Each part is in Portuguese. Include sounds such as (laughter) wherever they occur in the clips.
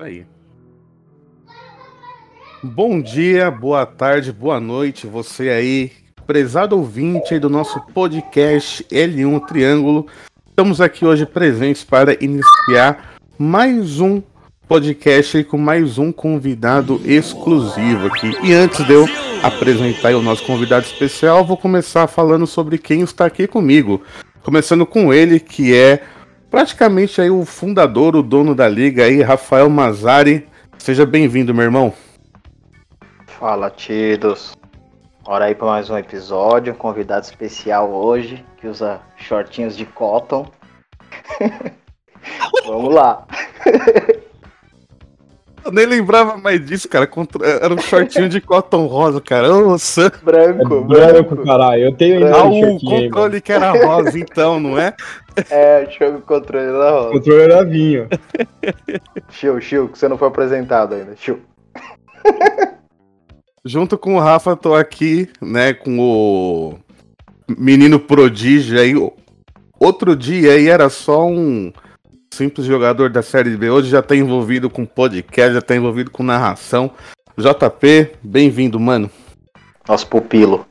Aí. Bom dia, boa tarde, boa noite, você aí, prezado ouvinte aí do nosso podcast L1 Triângulo. Estamos aqui hoje presentes para iniciar mais um podcast aí com mais um convidado exclusivo aqui. E antes de eu apresentar o nosso convidado especial, vou começar falando sobre quem está aqui comigo. Começando com ele, que é praticamente aí o fundador, o dono da liga aí, Rafael Mazari. Seja bem-vindo, meu irmão. Fala, tidos. Bora aí para mais um episódio. Convidado especial hoje, que usa shortinhos de cotton. (laughs) Vamos lá. (laughs) Eu nem lembrava mais disso, cara. Era um shortinho de cotton rosa, cara. Ô, Sam. Branco, é branco, branco, caralho. Eu tenho. Ah, o controle aí, que era rosa, então, não é? (laughs) (laughs) É, o controle era rosa. O controle era vinho. (laughs) Chiu, Chiu, que você não foi apresentado ainda. Chiu. (laughs) Junto com o Rafa, tô aqui, né, com o menino prodígio aí. Outro dia aí era só um simples jogador da Série B. Hoje já tá envolvido com podcast, já tá envolvido com narração. JP, bem-vindo, mano. Nosso pupilo.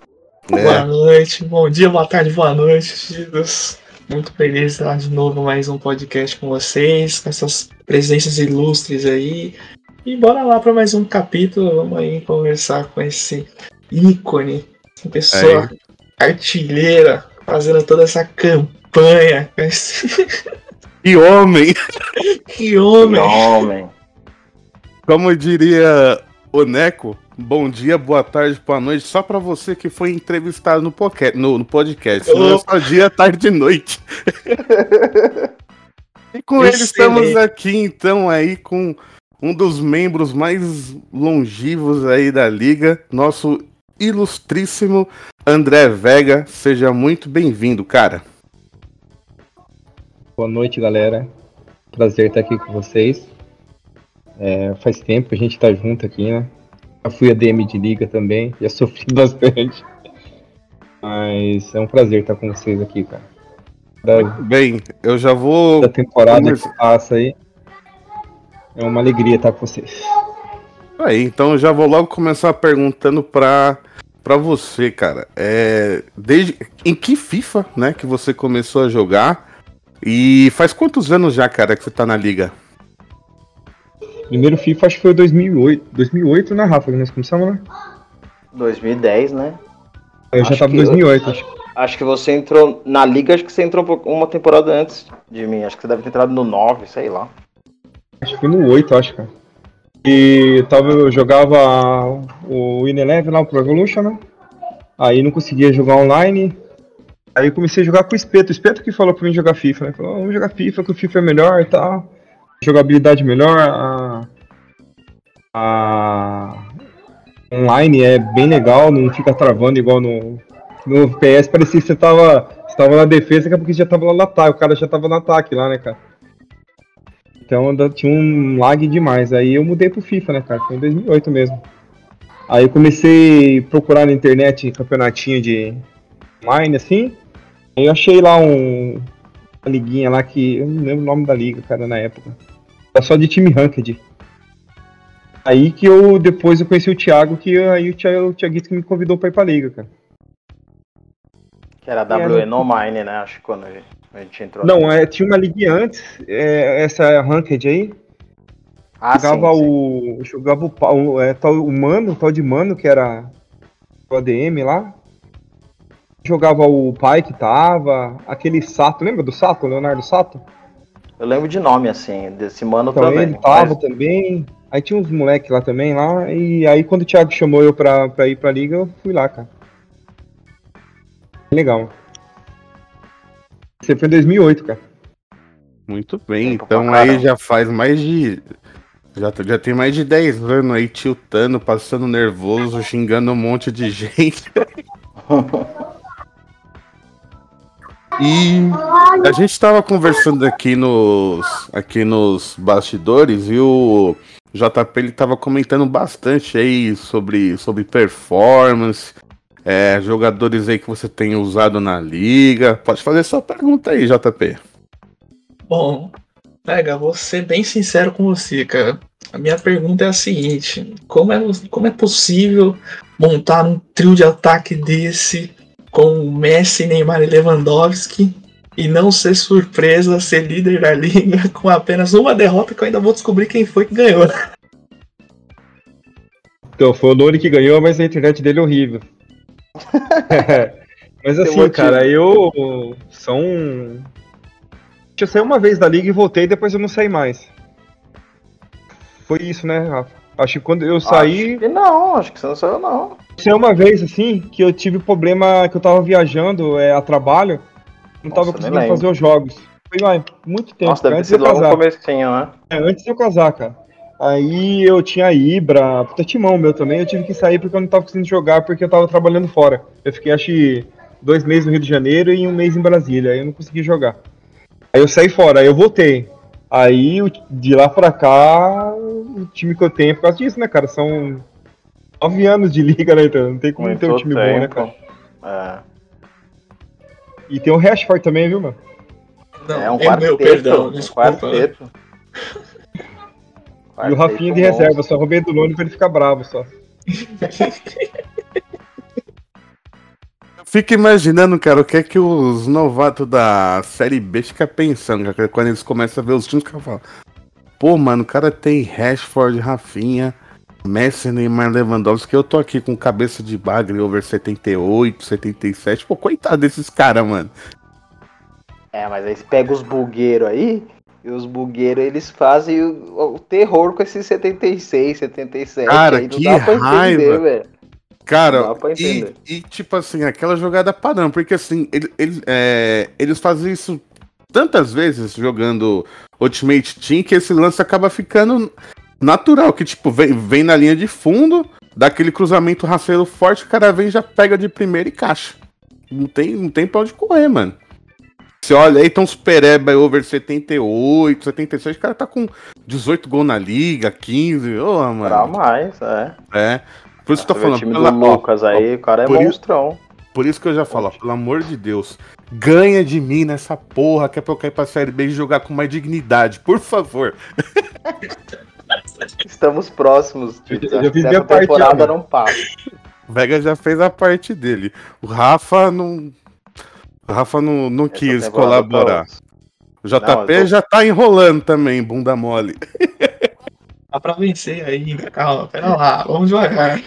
É. Boa noite, bom dia, boa tarde, boa noite, Deus. Muito feliz de estar de novo mais um podcast com vocês, com essas presenças ilustres aí. E bora lá para mais um capítulo. Vamos aí conversar com esse ícone, essa pessoa artilheira, fazendo toda essa campanha. (laughs) Que homem! que homem! Que homem! Como diria o Neco, bom dia, boa tarde, boa noite, só para você que foi entrevistado no, podcast, no, no podcast. Não é só dia, tarde e noite. (laughs) e com Excelente. ele estamos aqui, então, aí com um dos membros mais longivos aí da liga, nosso ilustríssimo André Vega. Seja muito bem-vindo, cara. Boa noite, galera. Prazer estar aqui com vocês. É, faz tempo que a gente está junto aqui, né? Já fui ADM de liga também, já sofri (laughs) bastante. Mas é um prazer estar com vocês aqui, cara. Da, Bem, eu já vou. Da temporada que passa aí. É uma alegria estar com vocês. Aí, então já vou logo começar perguntando pra, pra você, cara. É, desde em que FIFA, né, que você começou a jogar? E faz quantos anos já, cara, que você tá na liga? Primeiro FIFA acho que foi 2008. 2008, né, Rafa, que nós começamos, né? 2010, né? Eu acho já tava em 2008. Eu, acho, acho que você entrou na liga, acho que você entrou uma temporada antes de mim. Acho que você deve ter entrado no 9, sei lá. Acho que foi no 8, acho, cara. E tava, eu jogava o Ineleven lá, o Pro Evolution, né? Aí não conseguia jogar online. Aí comecei a jogar com o Espeto. O Espeto que falou pra mim jogar FIFA, né? Falou, oh, vamos jogar FIFA, que o FIFA é melhor e tal. Jogabilidade melhor. A... a... Online é bem legal, não fica travando igual no, no PS. Parecia que você tava, você tava na defesa, daqui a pouco já tava lá no ataque. O cara já tava no ataque lá, né, cara? Então tinha um lag demais. Aí eu mudei pro FIFA, né, cara? Foi em 2008 mesmo. Aí eu comecei a procurar na internet campeonatinho de online, assim. Aí eu achei lá um, uma liguinha lá que eu não lembro o nome da liga, cara, na época. Era só de time ranked. Aí que eu depois eu conheci o Thiago, que aí o Thiago, o que me convidou pra ir pra liga, cara. Que era WE no Mine, né? Acho que quando a gente entrou. Não, é, tinha uma liga antes, é, essa ranked aí. Ah, jogava sim, o. Sim. Jogava o, o, é, tal, o Mano, o tal de Mano, que era o ADM lá. Jogava o pai que tava, aquele Sato, lembra do Sato, Leonardo Sato? Eu lembro de nome, assim, desse mano então, também. Ele tava mas... também. Aí tinha uns moleques lá também, lá. E aí quando o Thiago chamou eu pra, pra ir pra liga, eu fui lá, cara. Legal. Você foi em 2008, cara. Muito bem, então aí já faz mais de. Já, já tem mais de 10 anos aí tiltando, passando nervoso, xingando um monte de (laughs) gente. E a gente estava conversando aqui nos, aqui nos bastidores e o JP ele tava comentando bastante aí sobre, sobre performance, é, jogadores aí que você tem usado na liga. Pode fazer sua pergunta aí, JP. Bom, Pega, vou ser bem sincero com você, cara. A minha pergunta é a seguinte: como é, como é possível montar um trio de ataque desse com Messi, Neymar e Lewandowski e não ser surpresa ser líder da liga (laughs) com apenas uma derrota que eu ainda vou descobrir quem foi que ganhou. Então, foi o Nori que ganhou, mas a internet dele é horrível. (laughs) mas assim, cara, eu. São. Eu saí uma vez da liga e voltei, depois eu não saí mais. Foi isso, né, Rafa? Acho que quando eu saí. Acho que não, acho que você não saiu, não. Foi uma vez, assim, que eu tive problema que eu tava viajando é, a trabalho, não tava conseguindo fazer os jogos. Foi lá, muito tempo. Nossa, deve antes ter sido logo no comecinho, né? É, antes de eu casar, cara. Aí eu tinha Ibra, puta timão meu também, eu tive que sair porque eu não tava conseguindo jogar porque eu tava trabalhando fora. Eu fiquei, acho dois meses no Rio de Janeiro e um mês em Brasília, aí eu não consegui jogar. Aí eu saí fora, aí eu voltei. Aí de lá pra cá, o time que eu tenho é por causa disso, né, cara? São nove anos de (laughs) liga, né, então não tem como Muito ter um time tempo. bom, né, cara? É. E tem o Rashford também, viu, mano? Não, é um quarteto, meu, perdão, um quarteto. E o Rafinha de reserva, só roubei do Lone pra ele ficar bravo só. Fico imaginando, cara, o que é que os novatos da Série B ficam pensando, cara, quando eles começam a ver os times, que falam, pô, mano, o cara tem Rashford, Rafinha, Messi, Neymar, Lewandowski, eu tô aqui com cabeça de bagre over 78, 77, pô, coitado desses caras, mano. É, mas aí você pega os bugueiros aí, e os bugueiros, eles fazem o, o, terror com esses 76, 77. Cara, que raiva. Entender, Cara, e, e, tipo assim, aquela jogada padrão, porque assim, ele, ele, é, eles fazem isso tantas vezes jogando Ultimate Team que esse lance acaba ficando natural, que tipo, vem, vem na linha de fundo, dá aquele cruzamento rasteiro forte, o cara vem já pega de primeira e caixa. Não tem, não tem pra onde correr, mano. Você olha aí, então Supereba over 78, 76, o cara tá com 18 gols na liga, 15. Ô, oh, mano. Pra mais, é. É. Por isso que eu tô falando. O time pela... do Lucas aí, o cara é monstrão. Isso, por isso que eu já falo, ó, pelo amor de Deus, ganha de mim nessa porra que é pra eu cair pra Série B e jogar com mais dignidade, por favor. (laughs) Estamos próximos. Eu, eu, eu fiz minha temporada não passa. O Vega já fez a parte dele. O Rafa não o Rafa não, não quis colaborar. O JP não, tô... já tá enrolando também, bunda mole. Dá pra vencer ainda, calma, pera lá, vamos devagar.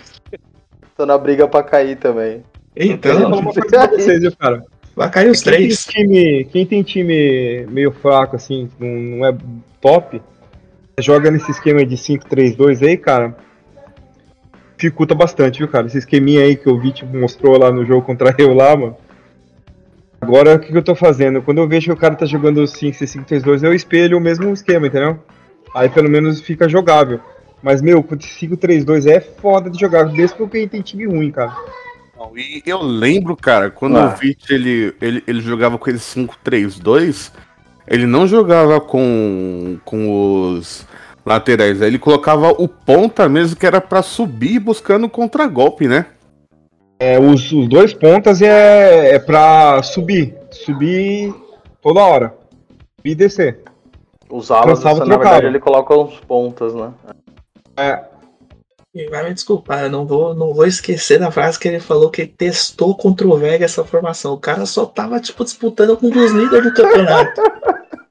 Tô na briga pra cair também. Então, uma coisa pra vocês, cara? Vai cair os quem três. Tem time, quem tem time meio fraco, assim, não, não é top, joga nesse esquema de 5-3-2 aí, cara, dificulta bastante, viu, cara? Esse esqueminha aí que o Vit mostrou lá no jogo contra (laughs) eu lá, mano. Agora, o que, que eu tô fazendo? Quando eu vejo que o cara tá jogando 5-6-5-3-2, eu espelho o mesmo esquema, entendeu? Aí pelo menos fica jogável. Mas, meu, 5-3-2 é foda de jogar, desde que eu tem time ruim, cara. E eu lembro, cara, quando ah. o Vit ele, ele, ele jogava com esse 5-3-2, ele não jogava com, com os laterais, ele colocava o ponta mesmo, que era para subir buscando contragolpe, né? É, os, os dois pontas é, é pra subir. Subir toda hora. E descer. Os alas, essa, na verdade, ele coloca os pontas, né? É. vai me desculpar, eu não vou, não vou esquecer da frase que ele falou que ele testou contra o Vega essa formação. O cara só tava, tipo, disputando com um dos líderes do campeonato. (laughs)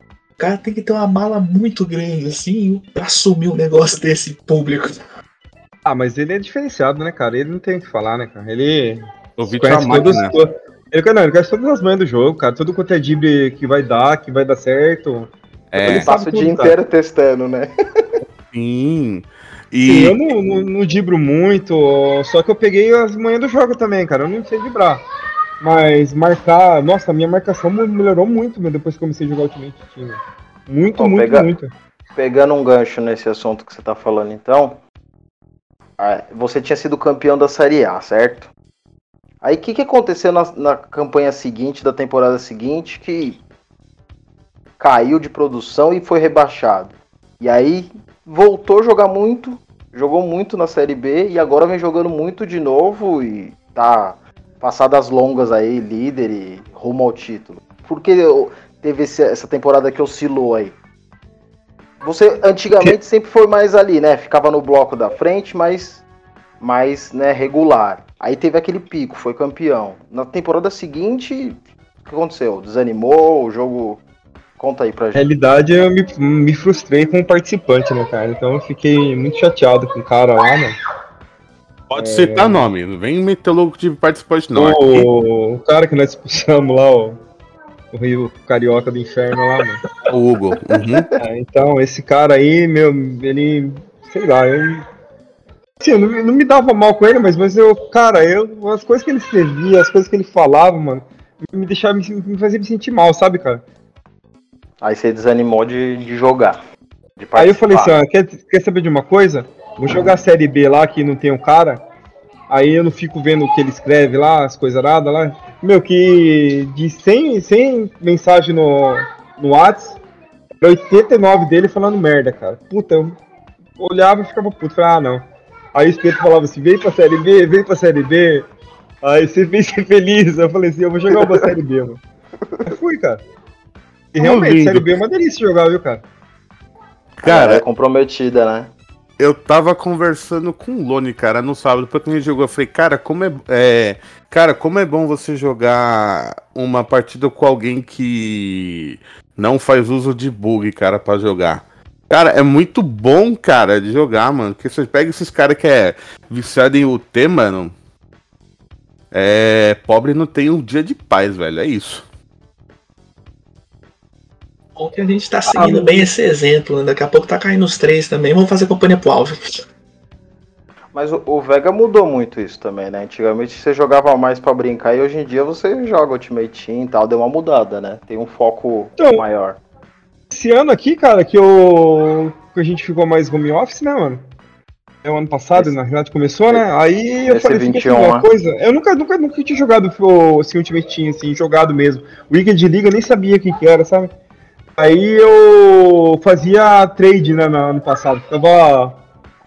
o cara tem que ter uma mala muito grande, assim, pra assumir um negócio desse público. Ah, mas ele é diferenciado, né, cara? Ele não tem o que falar, né, cara? Ele. O Vitor é todos, né? ele, não, ele conhece todas as manhas do jogo, cara. Tudo quanto é drible que vai dar, que vai dar certo. É. Ele passa o dia inteiro testando, né? Sim. E... Sim, eu não, não, não dibro muito, só que eu peguei as manhãs do jogo também, cara. Eu não sei vibrar. Mas marcar. Nossa, a minha marcação melhorou muito meu, depois que comecei a jogar Ultimate Team. Muito, muito, pega... muito. Pegando um gancho nesse assunto que você tá falando, então, você tinha sido campeão da Série A, certo? Aí o que, que aconteceu na, na, campanha seguinte, da temporada seguinte, que caiu de produção e foi rebaixado. E aí voltou a jogar muito, jogou muito na Série B e agora vem jogando muito de novo e tá passadas longas aí, líder e rumo ao título. Por que teve essa temporada que oscilou aí? Você antigamente sempre foi mais ali, né? Ficava no bloco da frente, mas mais né, regular. Aí teve aquele pico, foi campeão. Na temporada seguinte, o que aconteceu? Desanimou, o jogo. Conta aí pra Na gente. realidade, eu me, me frustrei com o participante, né, cara? Então eu fiquei muito chateado com o cara lá, mano. Pode citar nome, não vem meter louco de participante, não. O, o cara que nós expulsamos lá, o, o Rio Carioca do Inferno lá, mano. o Hugo. Uhum. É, então, esse cara aí, meu, ele. Sei lá, eu. Assim, eu não, não me dava mal com ele, mas, mas eu, cara, eu, as coisas que ele escrevia, as coisas que ele falava, mano, me deixava me, me fazia me sentir mal, sabe, cara? Aí você desanimou de, de jogar. de Aí eu falei assim, ó, quer, quer saber de uma coisa? Vou jogar a série B lá que não tem um cara. Aí eu não fico vendo o que ele escreve lá, as coisas aradas lá. Meu, que de 100, 100 mensagens no, no Whats, era 89 dele falando merda, cara. Puta, eu olhava e ficava puto. Falei, ah, não. Aí o Espeto falava assim, vem pra série B, vem pra série B. Aí você vem ser feliz. Eu falei assim, eu vou jogar uma série B, mano. Aí fui, cara. E realmente, Duvido. série B é uma delícia jogar, viu, cara? Cara, é comprometida, né? Eu tava conversando com o Lone, cara, no sábado, porque a gente jogou. Eu falei, cara, como é, é. Cara, como é bom você jogar uma partida com alguém que não faz uso de bug, cara, pra jogar. Cara, é muito bom, cara, de jogar, mano. Porque você pega esses caras que é viciado em UT, mano. É. Pobre não tem um dia de paz, velho. É isso. Que a gente tá seguindo bem esse exemplo, né? Daqui a pouco tá caindo os três também. Vamos fazer companhia pro Alves. Mas o, o Vega mudou muito isso também, né? Antigamente você jogava mais pra brincar e hoje em dia você joga Ultimate Team e tal. Deu uma mudada, né? Tem um foco Então, maior. Esse ano aqui, cara, que, eu, que a gente ficou mais home office, né, mano? É o ano passado, Esse- na realidade, começou, né? Aí eu falei assim, 21, uma né? coisa. Eu nunca, nunca, nunca tinha jogado o assim, Ultimate Team, assim, jogado mesmo. Weekend de Liga eu nem sabia o que, que era, sabe? Aí eu fazia trade, né, no ano passado. Ficava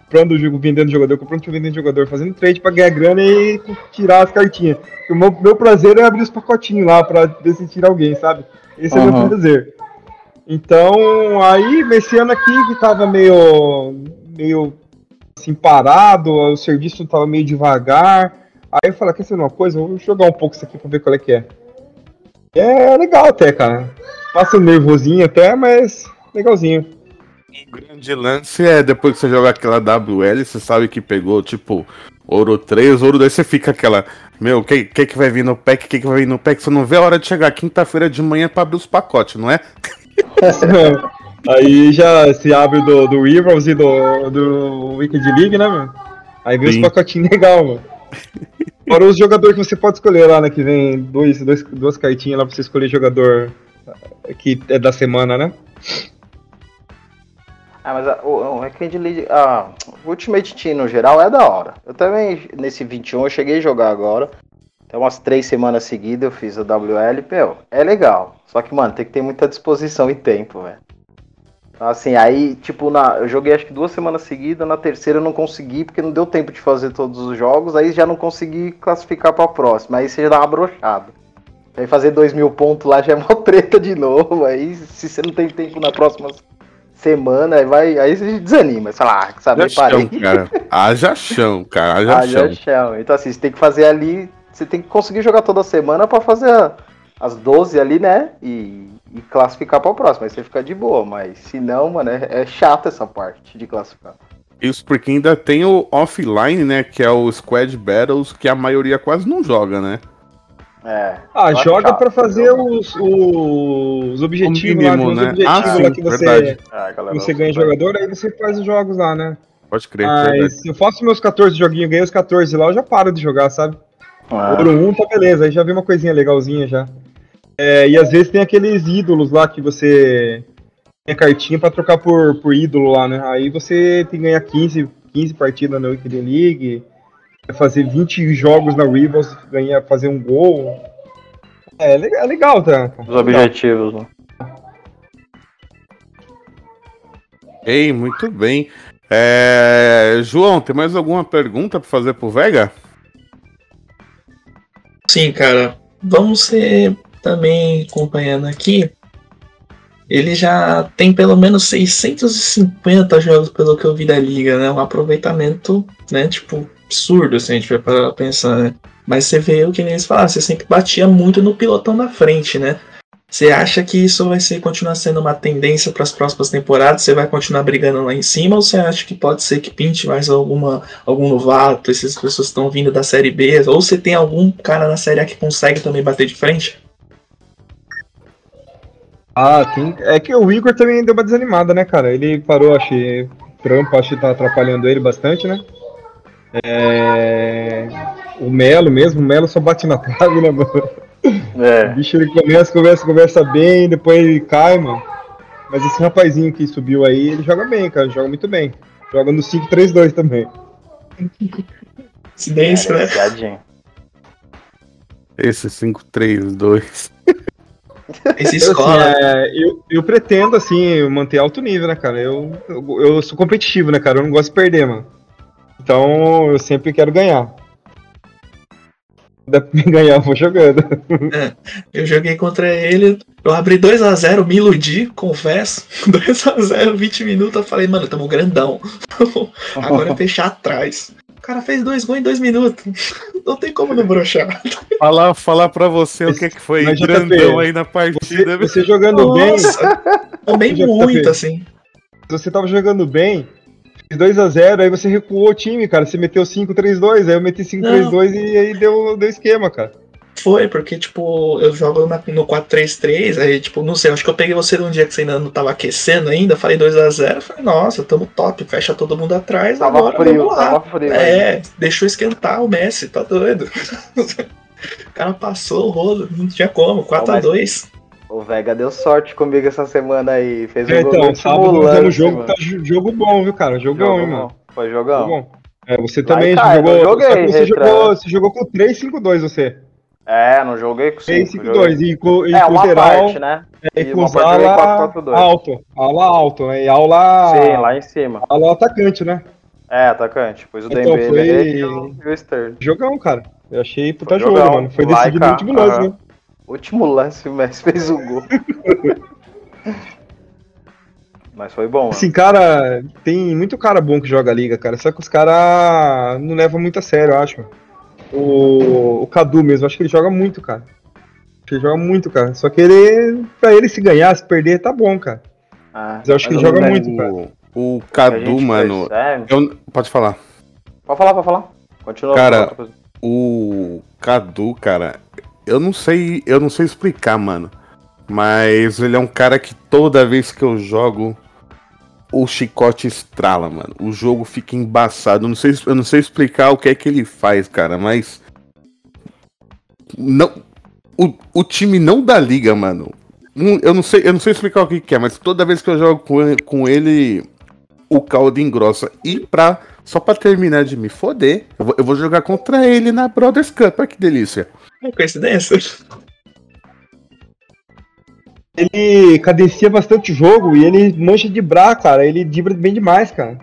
comprando o jogo, vendendo jogador, comprando vendendo jogador, fazendo trade pra ganhar grana e tirar as cartinhas. O meu, meu prazer é abrir os pacotinhos lá pra tira alguém, sabe? Esse é o Uhum. meu prazer. Então, aí, esse ano aqui que tava meio, meio assim, parado, o serviço tava meio devagar. Aí eu falei, quer saber uma coisa? Vou jogar um pouco isso aqui pra ver qual é que é. É legal até, cara. Passa um nervosinho até, mas legalzinho. O grande lance é depois que você joga aquela WL, você sabe que pegou, tipo, ouro 3, ouro 2, você fica aquela. Meu, o que, que, que vai vir no pack? O que, que vai vir no pack? Você não vê a hora de chegar quinta-feira de manhã pra abrir os pacotes, não é? (laughs) Aí já se abre do, do Rivals e do, do League, né, mano? Aí vem os Sim. pacotinhos legal, mano. (laughs) Fora os jogadores que você pode escolher lá, né? Que vem dois, dois, duas cartinhas lá pra você escolher jogador que é da semana, né? Ah, mas a, o, o Weekend League, a o Ultimate Team no geral é da hora. Eu também, nesse 21, eu cheguei a jogar agora. Até umas três semanas seguidas eu fiz a WL, meu, é legal. Só que, mano, tem que ter muita disposição e tempo, velho. Então, Assim, aí, tipo, na, eu joguei acho que duas semanas seguidas, na terceira eu não consegui, porque não deu tempo de fazer todos os jogos, aí já não consegui classificar pra próxima, aí você já dá uma brochada. Aí fazer dois mil pontos lá já é uma treta de novo, aí se você não tem tempo na próxima semana, aí vai, aí você desanima, sei lá, sabe, Haja parei. chão, cara. (laughs) Haja chão, cara. Haja Ah, chão. chão. Então assim, você tem que fazer ali, você tem que conseguir jogar toda semana pra fazer as 12 ali, né? E, e classificar pra próxima. Aí você fica de boa, mas se não, mano, é, é chato essa parte de classificar. Isso porque ainda tem o offline, né? Que é o Squad Battles, que a maioria quase não joga, né? É. Ah, joga pra fazer os, os objetivos O lá, mínimo, os né? objetivos Ah, lá sim, que você. É, galera você ganha jogador, aí você faz os jogos lá, né? Pode crer, verdade. Mas se eu faço meus 14 joguinhos, ganhei os 14 lá, eu já paro de jogar, sabe? Ah, Ouro 1 tá beleza, aí já vi uma coisinha legalzinha já. É, e às vezes tem aqueles ídolos lá que você tem a cartinha pra trocar por, por ídolo lá, né? Aí você tem que ganhar 15, 15 partidas na Wicked League, fazer 20 jogos na Rivals, ganhar, fazer um gol. É, é legal, tá? Os objetivos, né? Ei, muito bem. É, João, tem mais alguma pergunta pra fazer pro Vega? Sim, cara. Vamos ser também acompanhando aqui. ele já tem pelo menos 650 jogos pelo que eu vi da liga, né? Um aproveitamento, né, tipo, absurdo, assim, a gente vai para pensar, né? Mas você vê o que eles falaram, você sempre batia muito no pilotão da frente, né? Você acha que isso vai ser continuar sendo uma tendência para as próximas temporadas? Você vai continuar brigando lá em cima ou você acha que pode ser que pinte mais alguma algum novato, essas pessoas estão vindo da série B, ou você tem algum cara na série A que consegue também bater de frente? Ah, tem. É que o Igor também deu uma desanimada, né, cara? Ele parou, que trampo, acho que tá atrapalhando ele bastante, né? É... O Melo mesmo, o Melo só bate na trave, né, mano? É. O bicho ele começa, conversa, conversa bem, depois ele cai, mano. Mas esse rapazinho que subiu aí, ele joga bem, cara, joga muito bem. Joga no 5-3-2 também. Incidência, né? Esse 5-3-2. Esse (laughs) escola. Assim, é, eu, eu pretendo, assim, manter alto nível, né, cara? Eu, eu, eu, sou competitivo, né, cara? Eu não gosto de perder, mano. Então, eu sempre quero ganhar. Dá pra me ganhar, eu vou jogando. É, eu joguei contra ele, eu abri 2x0, me iludi, confesso. (laughs) 2x0, 20 minutos, eu falei, mano, tamo grandão. (laughs) Agora é fechar atrás. O cara fez dois gols em dois minutos. (laughs) Não tem como não broxar. Falar, falar pra você o que, que foi Mas, grandão aí na partida. Você, você jogando Nossa, bem. Também muito, assim. Você tava jogando bem, 2x0, aí você recuou o time, cara. Você meteu 5-3-2, aí eu meti 5-3-2 e aí deu, deu esquema, cara. Foi, porque, tipo, eu jogo na, no 4-3-3, aí, tipo, não sei, acho que eu peguei você num dia que você ainda não tava aquecendo ainda, falei 2x0, falei, nossa, tamo top, fecha todo mundo atrás, tava agora frio, vamos lá. Tava frio, é, aí. deixou esquentar o Messi, tá doido. (laughs) o cara passou o rolo, não tinha como, 4x2. O Vega deu sorte comigo essa semana aí. Fez um é, então, sábado nós jogo, tá jogo bom, viu, cara? Jogão, hein, mano. Foi jogão. Bom. É, você também Vai, jogou. Joguei, você, jogou você jogou com 3-5-2, você. É, não joguei com 5. 3-5-2. E com, e é, com uma lateral, parte, né? É, e, com ala alto. Ala alto, né? E aula. Sim, lá em cima. Ala atacante, né? É, atacante. Pois o então, Dembele foi... e o Stern. Jogão, cara. Eu achei puta jogo, mano. Foi decidido no último lance, né? Último lance, o Messi (laughs) fez o gol. Mas foi bom. Assim, cara, tem muito cara bom que joga a liga, cara. Só que os caras não levam muito a sério, eu acho. O, o Cadu mesmo, acho que ele joga muito, cara. Ele joga muito, cara. Só que ele, pra ele se ganhar, se perder, tá bom, cara. Ah, mas eu acho que ele joga muito, cara. O Cadu, mano. Eu, pode falar. Pode falar, pode falar. Continua. Cara, o Cadu, cara, eu não sei, eu não sei explicar, mano. Mas ele é um cara que toda vez que eu jogo, o chicote estrala, mano. O jogo fica embaçado. Eu não sei, eu não sei explicar o que é que ele faz, cara, mas. Não. O, o time não dá liga, mano. Eu não sei, eu não sei explicar o que, que é, mas toda vez que eu jogo com com ele o caldo engrossa. E pra. Só pra terminar de me foder, eu vou, eu vou jogar contra ele na Brothers Cup. Olha que delícia. É coincidência? Ele cadencia bastante o jogo e ele mancha de bra, cara. Ele dibra bem demais, cara.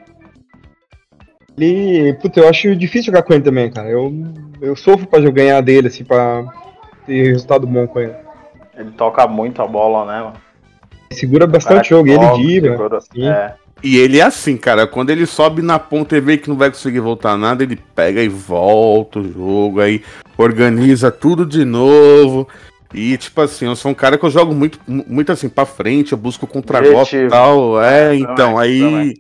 Ele. Puta, eu acho difícil jogar com ele também, cara. Eu, eu sofro pra ganhar dele, assim, pra ter resultado bom com ele. Ele toca muito a bola, né, mano? Ele segura bastante o jogo, e ele dibra. Segura, é. E ele é assim, cara. Quando ele sobe na ponta e vê que não vai conseguir voltar nada, ele pega e volta o jogo, aí organiza tudo de novo. E, tipo assim, eu sou um cara que eu jogo muito, muito assim, pra frente, eu busco contra-golpe e tal. É, então, aí.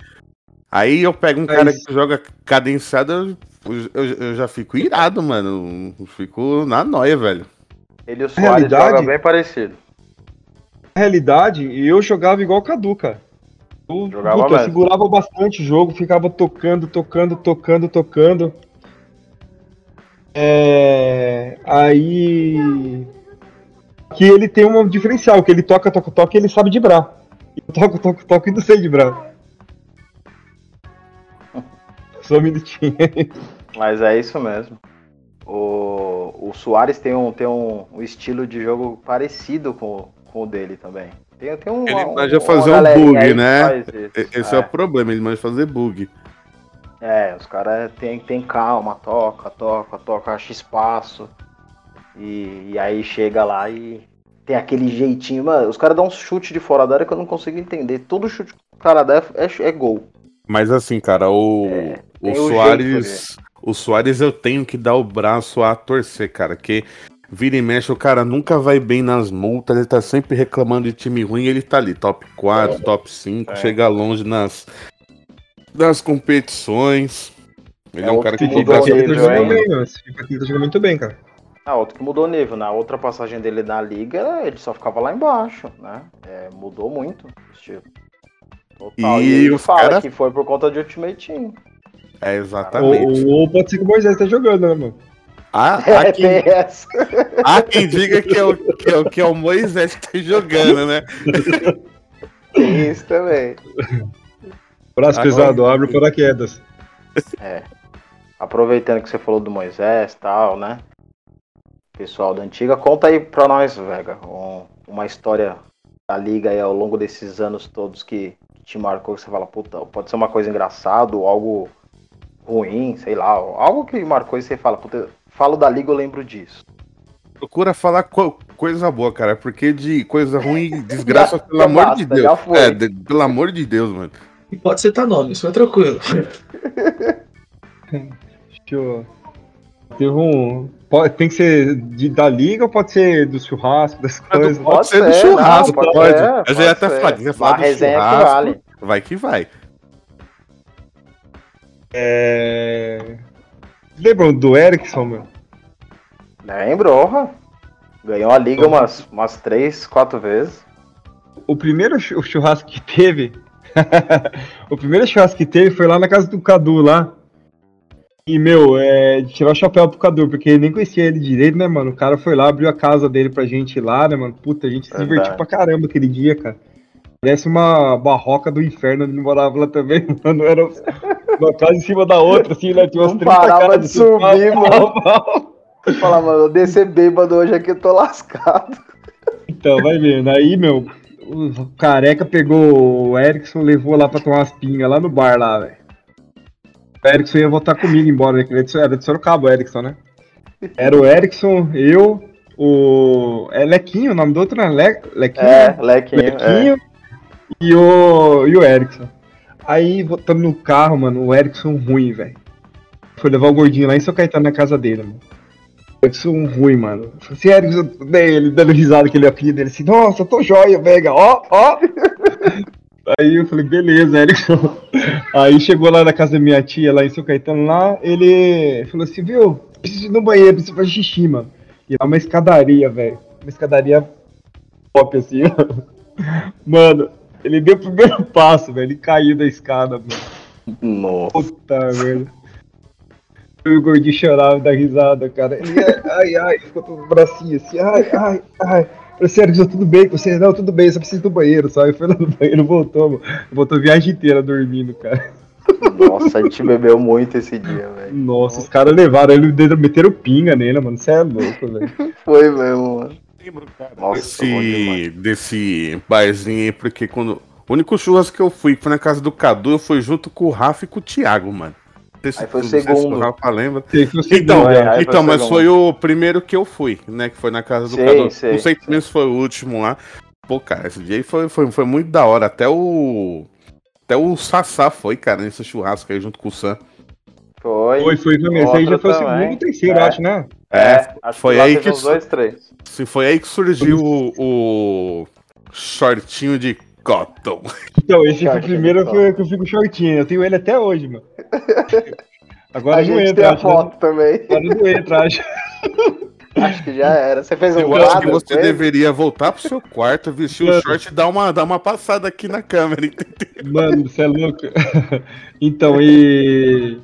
Aí eu pego um cara que joga cadenciado, eu, eu, eu, já fico irado, mano. Eu fico na noia, velho. Ele e o Soares joga bem parecido. Na realidade, eu jogava igual o Cadu, cara. Eu, puta, eu segurava bastante o jogo, ficava tocando, tocando, tocando, tocando. É... Aí. Que ele tem um diferencial, que ele toca, toca, toca e ele sabe dibrar. Eu toco, toco, toco e não sei dibrar. Só um minutinho. Mas é isso mesmo. O, o Soares tem, um, tem um, um estilo de jogo parecido com, com o dele também. Tem, tem um, ele manja fazer um bug, né? Esse é. é. o problema, ele manja fazer bug. É, os caras tem, tem calma, toca, toca, toca, acha espaço. E, e aí chega lá e, tem aquele jeitinho. Mano, os caras dão um chute de fora da área que eu não consigo entender. Todo chute que o cara dá é, é, é gol. Mas assim, cara, o, É, o Soares. O Soares eu tenho que dar o braço a torcer, cara. Que vira e mexe, o cara nunca vai bem nas multas, ele tá sempre reclamando de time ruim, ele tá ali, top 4, top 5, É. chega longe nas, nas competições. Ele é, É um cara que que mudou tá nível, jogando bem, mano. Esse tá jogando muito bem, cara. Ah, outro que mudou o nível. Na outra passagem dele na liga, ele só ficava lá embaixo, né? É, mudou muito o estilo. Total. E E, ele fala cara- que foi por conta de Ultimate Team. É, Ou, exatamente. ou pode ser que o Moisés tá jogando, né, mano? Há, (laughs) há É, quem, há quem diga que é, o, que, é o, que é o Moisés que tá jogando, né? (laughs) Isso também. Braço Ah, pesado, abre o paraquedas. É. Aproveitando que você falou do Moisés e tal, né? Pessoal da antiga, conta aí pra nós, Vega, um- uma história da liga aí ao longo desses anos todos que, que te marcou, que você fala, puta, pode ser uma coisa engraçada ou algo ruim, sei lá, algo que marcou e você fala, puta, falo da liga, eu lembro disso. Procura falar co- coisa boa, cara, porque de coisa ruim, (laughs) desgraça, Já- pelo já amor basta, de Deus. É, de- pelo amor de Deus, mano. E pode citar nomes, foi tranquilo. Deixa eu... Teve um. Pode, tem que ser de, da liga ou pode ser do churrasco, das coisas? Pode, Pode ser do churrasco, não, pode. pode ser, eu já pode ia até falar, ia falar do resenha que churrasco, vale. vai que vai. É... Lembram do Erickson, meu? Lembro, orra. Ganhou a liga umas, umas três, quatro vezes. O primeiro chu- churrasco que teve. (laughs) o primeiro churrasco que teve foi lá na casa do Cadu lá. E, meu, é, de tirar o chapéu pro Cadu, porque nem conhecia ele direito, né, mano? O cara foi lá, abriu a casa dele pra gente lá, né, mano? Puta, a gente se Verdade. divertiu pra caramba aquele dia, cara. Parece uma barroca do inferno, ele morava lá também, (laughs) mano. Era uma casa em cima da outra, assim, né? Tinha umas Não 30 parava de subir, pau, (laughs) mano. pau, pau. Falar, mano, eu descer bêbado hoje aqui, eu tô lascado. Então, vai vendo. Aí, meu, o careca pegou o Erickson, levou lá pra tomar umas pingas lá no bar lá, velho. O Erickson ia voltar comigo embora, né? ele é Era de Sorocaba, o Erickson, né? Era o Erickson, eu, o. É Lequinho, o nome do outro, né? Le... Lequinho. É? Lequinho. É. Lequinho e, o... e o Erickson. Aí, voltando no carro, mano, o Erickson ruim, velho. Foi levar o gordinho lá em São Caetano na casa dele, mano. O Erickson ruim, mano. Falei assim, Erickson, daí ele dando risada ele apelido dele assim, nossa, tô joia, Vega, ó, ó. (laughs) Aí eu falei, beleza, Erickson. (laughs) Aí chegou lá na casa da minha tia, lá em São Caetano, lá, ele falou assim, viu, preciso ir no banheiro, preciso fazer xixi, mano. E lá uma escadaria, velho. Uma escadaria top, assim, (laughs) Mano, ele deu o primeiro (laughs) passo, velho. Ele caiu da escada, mano. Nossa. Puta merda. O gordinho chorava da risada, cara. Ele, ai, ai, ficou com o bracinho assim, ai, ai, ai. Falei, sério, tudo bem com você? Não, tudo bem, só preciso do banheiro, sabe? Foi lá no banheiro, voltou, mano. Voltou a viagem inteira dormindo, cara. Nossa, a gente bebeu muito esse dia, velho. Nossa, os caras levaram ele, meteram pinga nele, mano. Você é louco, velho. Foi mesmo, mano. Lembro, cara, Nossa, desse, demais. desse barzinho aí, porque quando. O único churrasco que eu fui foi na casa do Cadu, eu fui junto com o Rafa e com o Thiago, mano. Não sei se- Aí foi o sei se segundo. o Rafa lembra. Que Então, viu, é, foi então o mas segundo. foi o primeiro que eu fui, né? Que foi na casa do Sei, Cadu. sei, não sei se foi o último lá. Pô, cara, esse dia aí foi, foi, foi muito da hora. Até o. Até o Sassá foi, cara, nesse churrasco aí junto com o Sam. Foi. Foi, foi também. Esse aí já foi o segundo ou terceiro, É. acho, né? É, acho foi aí que uns dois, três. se foi aí que surgiu o, o shortinho de cotton. Então, esse foi o Shortinho primeiro que eu, que eu fico shortinho. Eu tenho ele até hoje, mano. (laughs) Agora A não gente tem entra, a acho. né? foto também. Agora não entra, acho. (laughs) Acho que já era. Você fez um Eu acho que quadro você ele? deveria voltar pro seu quarto, vestir o Mano. short e dar uma, dar uma passada aqui na câmera, entendeu? Mano, você é louco. (laughs) Então, e.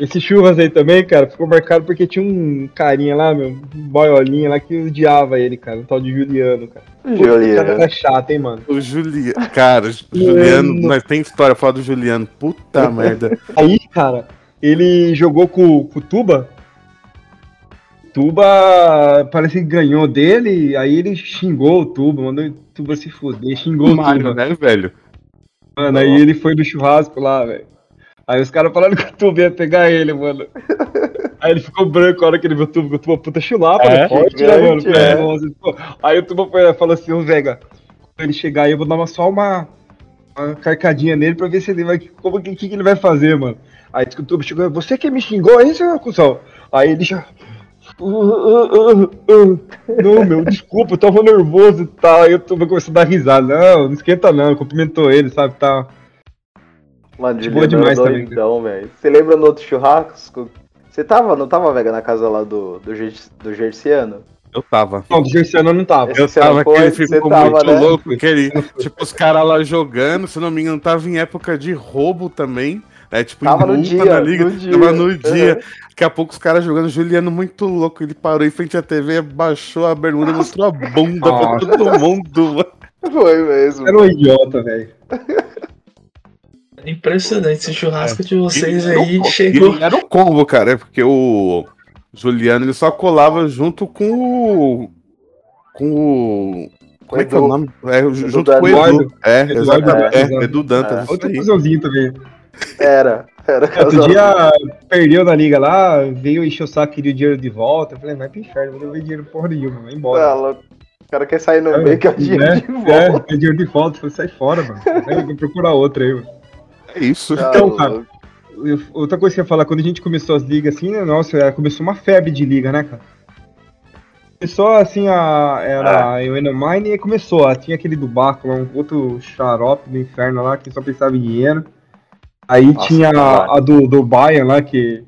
Esse churras aí também, cara, ficou marcado porque tinha um carinha lá, meu, um boiolinha lá que odiava ele, cara, um tal de Juliano, cara. Puta, O cara Juliano. era chato, hein, mano. O Juliano. Cara, Juliano, nós tem história pra falar do Juliano. Puta (laughs) merda. Aí, cara, ele jogou com, com o Tuba. Tuba parece que ganhou dele, aí ele xingou o Tuba, mandou o Tuba se foder, xingou o Mário, Tuba. né, velho? Mano, aí ele foi no churrasco lá, velho. Aí os caras falaram que o tubo ia pegar ele, mano. (laughs) Aí ele ficou branco a hora que ele viu o tubo, que o tubo puta chulapa, É, né? Forte, né, mano? é. Pô. Aí o tubo foi- falou assim, ô Vega, quando ele chegar aí eu vou dar uma, só uma, uma carcadinha nele pra ver se ele vai. Como que, que, ele vai fazer, mano? Aí disse que o tubo chegou, você que me xingou aí, seu cuzão? Aí ele já. "Uh, uh, uh, uh." Não, meu, desculpa, eu tava nervoso e tal. Aí o tubo começou a dar risada. Não, não esquenta não, cumprimentou ele, sabe, tal. Mano, De boa demais também, doidão, velho. Você lembra no outro churrasco? Você tava, não tava, Vega, na casa lá do, do, do Gerciano? Eu tava. Não, do Gerciano eu não tava. Esse Eu não tava que foi? ele Você ficou tava, muito né? louco, que ele, tipo, os caras lá jogando, se não me engano, tava em época de roubo também. É, tipo, Tava em no multa dia, na liga, no dia. tava no dia. Uhum. (laughs) Daqui a pouco os caras jogando, Juliano muito louco, ele parou em frente à TV, baixou a bermuda e mostrou a bunda pra todo mundo. mano. Foi mesmo. Era um idiota, velho. (laughs) É Impressionante esse churrasco de vocês Ele era aí. um- Chegou. ele Era um combo, cara, é porque o Juliano ele só colava junto com o. Com o. Como é que é o Edu. nome? É, junto Dantas. com o Edu. Eduardo. É, exatamente. é, É. Edu Dantas. É. Outro aí. cuzãozinho também. Era. Era Outro dia perdeu na liga lá, veio encher o saco, queria o dinheiro de volta. Eu falei, vai pro inferno, não ver dinheiro porra nenhuma, vai embora. Tá louco. O cara quer sair no meio que é o dinheiro é, de É, volta. quer dinheiro de volta. Eu falei, sai fora, mano. Vai vou procurar outra aí, mano. É isso. Tá Então, cara, Outra coisa que eu ia falar, quando a gente começou as ligas assim, né? Nossa, era- começou uma febre de liga, né, cara? Começou assim, a, era Ah. a Enemine e começou, ó, tinha aquele do Baco lá, um outro xarope do inferno lá, que só pensava em dinheiro. Aí Nossa, tinha a, a do, do Bayern lá, que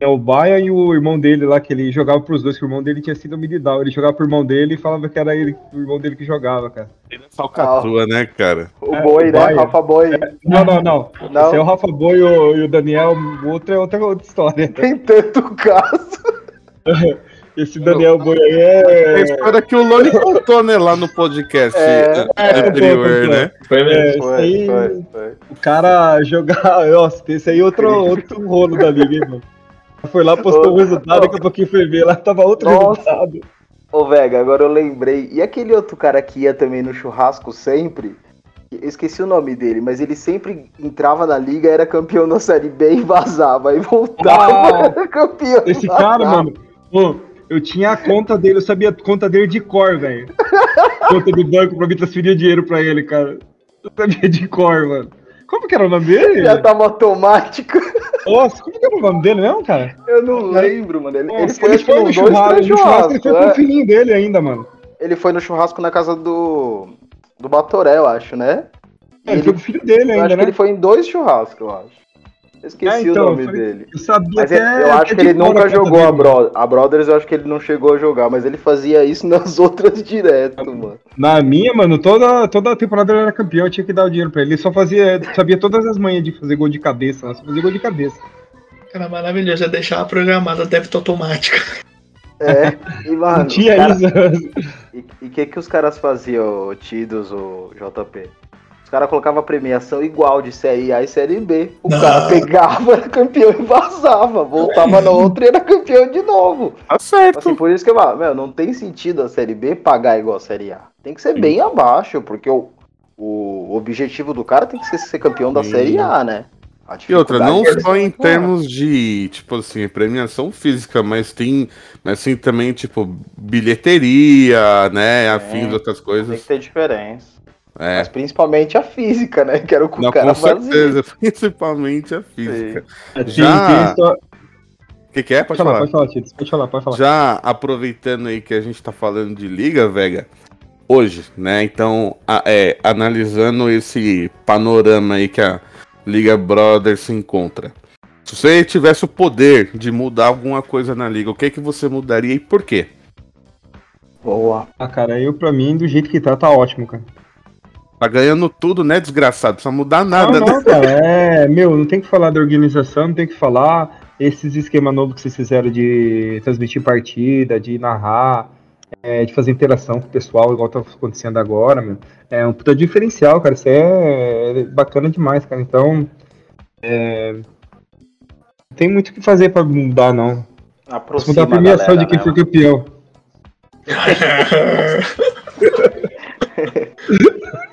é o Bayern e o irmão dele lá, que ele jogava pros dois, que o irmão dele tinha sido militar. Ele jogava pro irmão dele e falava que era ele, o irmão dele que jogava, cara. Falcatrua, né, cara? O boi, né? Bayern. Rafa Boi. Não, não, não. Não. Esse é o Rafa Boi e o, e o Daniel, o outro é outra, outra história. (laughs) Tem tanto caso. (laughs) Esse Daniel Boi aí É a é. história que o Loli contou, né, lá no podcast É, anterior, contou, né? Foi É, mesmo. esse Foi, aí, foi, foi. o cara jogar. (laughs) Nossa, esse aí é outro, outro rolo da liga, hein, mano. Foi lá, postou o resultado, daqui a pouquinho foi ver lá, tava outro Nossa. resultado. Ô, Vega, agora eu lembrei. E aquele outro cara que ia também no churrasco sempre? Eu esqueci o nome dele, mas ele sempre entrava na liga, era campeão da Série B e vazava. Aí voltava, Ah, era campeão. Esse e cara, vazava. mano, pô, eu tinha a conta dele, eu sabia a conta dele de cor, velho. (laughs) Conta do banco pra me transferir dinheiro pra ele, cara. Eu sabia de cor, mano. Como que era o nome dele? Já tava automático. Nossa, como que era o nome dele mesmo, cara? Eu não lembro, mano. Ele, ele foi, acho que no dois, churrasco, no churrasco, ele foi com o é. filhinho dele ainda, mano. Ele foi no churrasco na casa do. do Batoré, eu acho, né? É, ele ele, foi com o filho dele ainda, acho que né? ele foi em dois churrascos, eu acho. Eu esqueci É, então, o nome eu falei- dele. Eu sabia Mas até, eu acho até que ele nunca jogou a. Bro a Brothers, eu acho que ele não chegou a jogar, mas ele fazia isso (laughs) nas outras direto, mano. Na minha, mano, toda, toda temporada ele era campeão, eu tinha que dar o dinheiro pra ele. Ele só fazia, sabia todas as manhas de fazer gol de cabeça, só fazia gol de cabeça. Cara, maravilhoso. Já deixava programada débito automática. É, e mano, tinha cara- isso. E o que, que os caras faziam, o Tidos, o JP? Os caras colocavam a premiação igual de Série A e Série B. O Não. cara pegava, (laughs) era campeão e vazava. Voltava na outra e era campeão de novo. Tá certo. Assim, por isso que eu falo, meu, não tem sentido a Série B pagar igual a Série A. Tem que ser Sim. bem abaixo, porque o, o objetivo do cara tem que ser ser campeão da Sim. Série A, né? A E outra, não dificuldade só é em termos de, tipo assim, premiação física, mas tem, mas sim também, tipo, bilheteria, né, afins, outras maior. Tem coisas. que ter diferença. É, Mas principalmente a física, né? Que era o que não, o cara com fazia. certeza, (laughs) principalmente a física. Tem- Já- O que, que é? Pode Pode falar, falar. pode falar, Tito. Pode falar, pode falar. Já aproveitando aí que a gente tá falando de liga, Vega, hoje, né? Então, a- é, analisando esse panorama aí que a Liga Brothers se encontra. Se você tivesse o poder de mudar alguma coisa na liga, o que que você mudaria e por quê? Boa. Ah, cara, eu pra mim, do jeito que tá, tá ótimo, cara. Tá ganhando tudo, né, desgraçado? Não precisa mudar nada, não, né? cara, é, meu, não tem que falar da organização, não tem que falar esses esquemas novos que vocês fizeram de transmitir partida, de narrar, é, de fazer interação com o pessoal, igual tá acontecendo agora, meu. É um puta diferencial, cara, isso é bacana demais, cara, então, é, não tem muito o que fazer pra mudar, não. Aproxima mudar a premiação galera, de quem né, for campeão. (laughs) (laughs)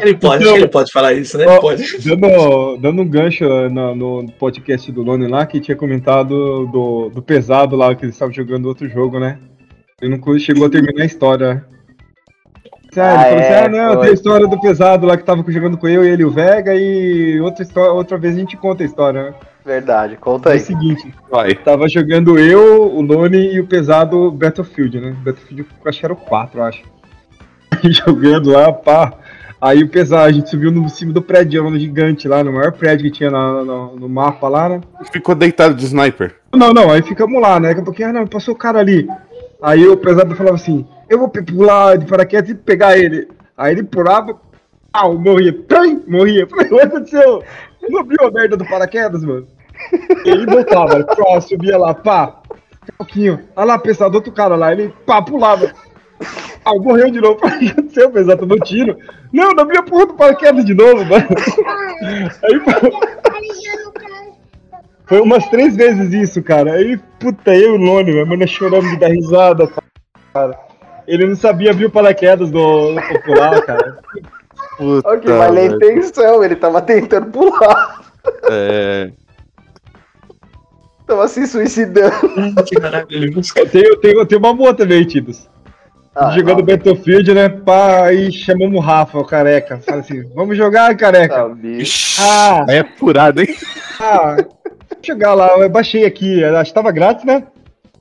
Ele pode, Então- ele pode falar isso, né? Ó, Pode. Dando, dando um gancho no, no podcast do Lone lá, que tinha comentado do, do pesado lá, que eles estavam jogando outro jogo, né? Ele não chegou a terminar a história. Ah, ele falou assim, é, ah, não, foi. tem a história do pesado lá que tava jogando com eu, ele e o Vega, e outra, história, outra vez a gente conta a história, né? Verdade, conta É o aí. seguinte, Vai. tava jogando eu, o Lone e o pesado Battlefield, né? Battlefield, acho que era o 4, eu acho. (laughs) Jogando lá, pá. Aí o pesado, a gente subiu no cima do prédio, no gigante lá, no maior prédio que tinha no, no mapa lá, né? Ficou deitado de sniper. Não, não, aí ficamos lá, né? Daqui a pouquinho, ah, não, passou o cara ali. Aí o pesado falava assim, eu vou pular de paraquedas e pegar ele. Aí ele pulava, pau, morria, plim, morria. (laughs) Falei, o que aconteceu? Não abriu a merda do paraquedas, mano? E ele voltava, pá, subia lá, pá, pouquinho. Olha lá, pesado, outro cara lá, ele, pá, pulava. Ah, morreu de novo. O (laughs) que aconteceu, pesado? Tomou tiro. Não, não abriu a porra do paraquedas de novo, mano. Aí, pô, foi umas três vezes isso, cara. Aí, puta, eu e o Lone, meu mano, chorando de dar risada, cara. Ele não sabia abrir o paraquedas do, do popular, cara. Puta, Ok, mas na intenção, ele tava tentando pular. É, Tava se suicidando. Que maravilhoso. Eu tenho, eu tenho, eu tenho uma boa também, Titos. Ah, Jogando não, Battlefield, né? Pá, aí chamamos o Rafa, o careca. Fala assim, vamos jogar, careca. tá, Ah. é furado, hein? Ah, vou jogar lá, eu baixei aqui. Acho que tava grátis, né?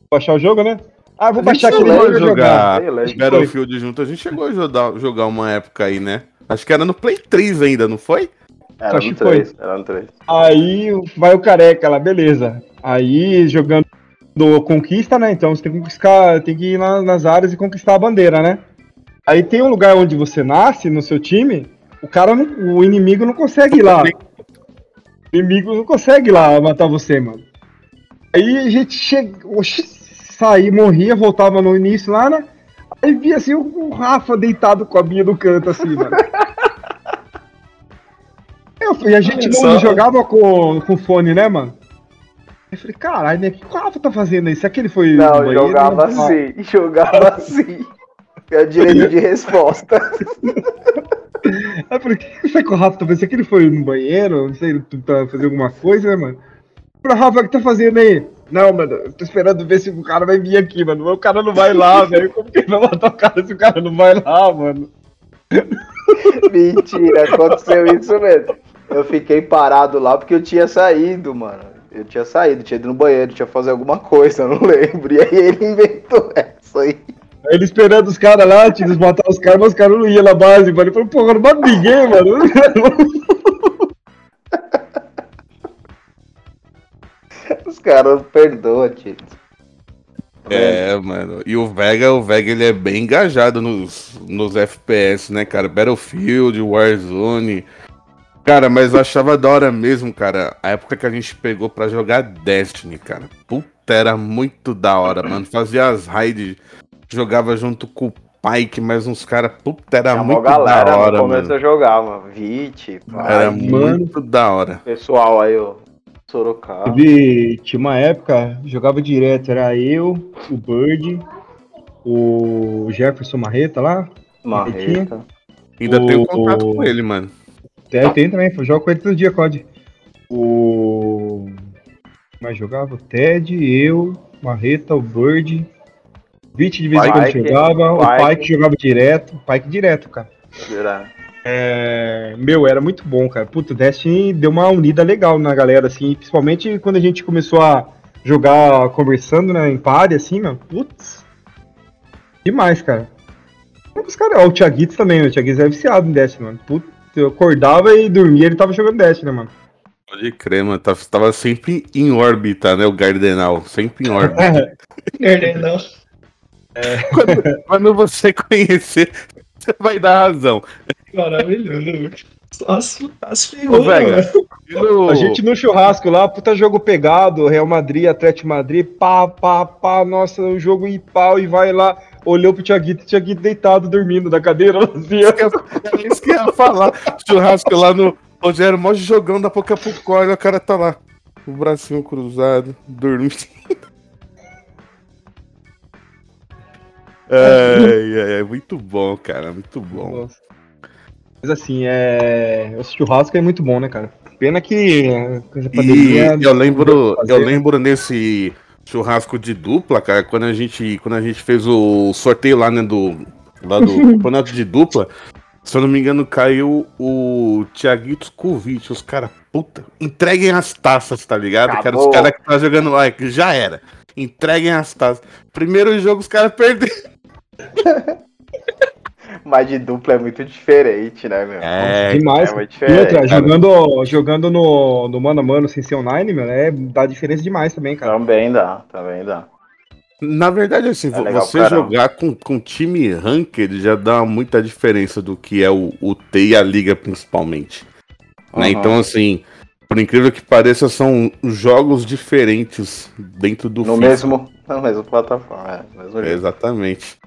Baixar o jogo, né? Ah, vou baixar aqui jogar. jogar Sei Battlefield junto. A gente chegou a jogar, jogar uma época aí, né? Acho que era no Play 3 ainda, não foi? Era Acho no que foi. 3, era no 3. Aí vai o careca lá, beleza. Aí jogando do conquista, né? Então você tem que conquistar, tem que ir na- nas áreas e conquistar a bandeira, né? Aí tem um lugar onde você nasce no seu time, o cara não- o inimigo não consegue ir lá. O inimigo não consegue ir lá matar você, mano. Aí a gente chega, oxi, saía, morria, voltava no início lá, né? Aí via assim o, o Rafa deitado com a minha no canto, assim, mano. (laughs) Eu, e a gente não jogava com, com fone, né, mano? Eu falei, caralho, né? O que o Rafa tá fazendo aí? Será que ele foi. Não, banheiro? jogava Não, assim, jogava assim. É o direito de resposta. Aí (laughs) eu falei, será que o Rafa tá fazendo? Será que ele foi no banheiro? Não sei, tu tá fazendo alguma coisa, né, mano? Eu falei, Rafa, o que tá fazendo aí? Não, mano, eu tô esperando ver se o cara vai vir aqui, mano. O cara não vai lá, (laughs) velho. Como que ele vai matar o cara se o cara não vai lá, mano? (laughs) Mentira, aconteceu isso mesmo. Eu fiquei parado lá porque eu tinha saído, mano. Eu tinha saído, tinha ido no banheiro, tinha fazer alguma coisa, eu não (laughs) lembro. E aí ele inventou essa aí. Aí ele esperando os caras lá, tinha que matar os caras, mas os caras não iam na base, mano. Ele falou, porra, não mata ninguém, mano. (laughs) Os caras perdoam, tio. É, mano. E o Vega, o Vega, ele é bem engajado nos, nos FPS, né, cara? Battlefield, Warzone. Cara, mas eu achava da hora mesmo, cara. A época que a gente pegou pra jogar Destiny, cara. Puta, era muito da hora, mano. Fazia as raids, jogava junto com o Pike, mais uns caras. Puta, era Tinha muito galera da hora, no começo mano. eu jogava. Vit, Era mano. muito da hora. pessoal aí, ó. Sorocaba. Teve, tinha uma época, jogava direto, era eu, o Bird, o Jefferson Marreta lá. Marreta. Ainda O- tenho contato com ele, mano. Tem, tem também, eu jogo com ele todo dia, COD. O. Mas jogava o Ted, eu, Marreta, o Bird. Vit de vez em quando Pike, jogava, o Pike. Pike jogava direto, o Pike direto, cara. Será? É, meu, era muito bom, cara. Puta, o Destiny deu uma unida legal na galera, assim, principalmente quando a gente começou a jogar conversando, né, em party, assim, mano. Putz. Demais, cara. Os caras, ó, o Thiaguitos também, o Thiaguitos é viciado em Destiny, mano. Puta, eu acordava e dormia, ele tava jogando Destiny, né, mano. Pode crer, mano. Tava, tava sempre em órbita, né? O Gardenal. Sempre em órbita. (laughs) Perdeu, não. quando, quando você conhecer, você vai dar razão. Maravilhoso. Nossa, as Ô, figuras. Vega, no- A gente no churrasco lá, puta jogo pegado, Real Madrid, Atlético Madrid, pá, pá, pá, nossa, o jogo em pau e vai lá, olhou pro Thiaguito, Thiaguito deitado, dormindo na cadeira, assim. É isso que eu ia falar. Churrasco lá no Rogério, mó jogando, a pouco, a pouco olha, o cara tá lá. O bracinho cruzado, dormindo. Ai, ai, ai, muito bom, cara, muito bom. Nossa. Mas assim, é. O churrasco é muito bom, né, cara? Pena que essa E eu lembro, eu lembro nesse churrasco de dupla, cara, quando a gente, quando a gente fez o sorteio lá, né, do, lá do (laughs) campeonato de dupla, se eu não me engano, caiu o Thiaguitos Kovic, os caras, puta, entreguem as taças, tá ligado? Que eram os Acabou. caras que tá jogando lá, que já era. Entreguem as taças. Primeiro jogo os caras perderam. (laughs) Mas de dupla é muito diferente, né, meu? É, demais. É muito E outra, jogando, jogando no, no mano a mano sem ser online, mano, é, dá diferença demais também, cara. Também dá, também dá. Na verdade, assim, É legal você caramba. jogar com, com time ranked já dá muita diferença do que é o, o T e a Liga, principalmente. Né? Uhum. Então, assim, por incrível que pareça, são jogos diferentes dentro do No FIFA. mesmo, na mesma plataforma, é, no mesmo. Exatamente.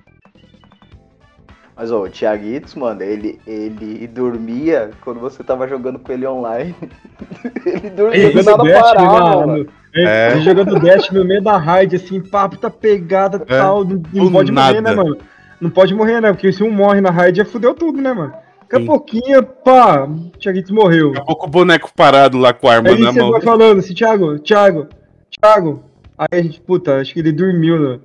Mas ó, o Thiaguitos, mano, ele, ele dormia quando você tava jogando com ele online. (laughs) ele dormia Ele nada parava, na- mano. no- É. ele jogando Dash no meio da raid, assim, papo, tá pegada e É. tal. Não, não pode morrer, nada. né, mano? Não pode morrer, né? Porque se um morre na raid, já fudeu tudo, né, mano? Daqui a pouquinho, pá, o Thiaguitos morreu. Daqui a pouco o boneco parado lá com a arma Aí na você mão. vai falando assim, Thiago, Thiago, Thiago. Aí a gente, puta, acho que ele dormiu, né?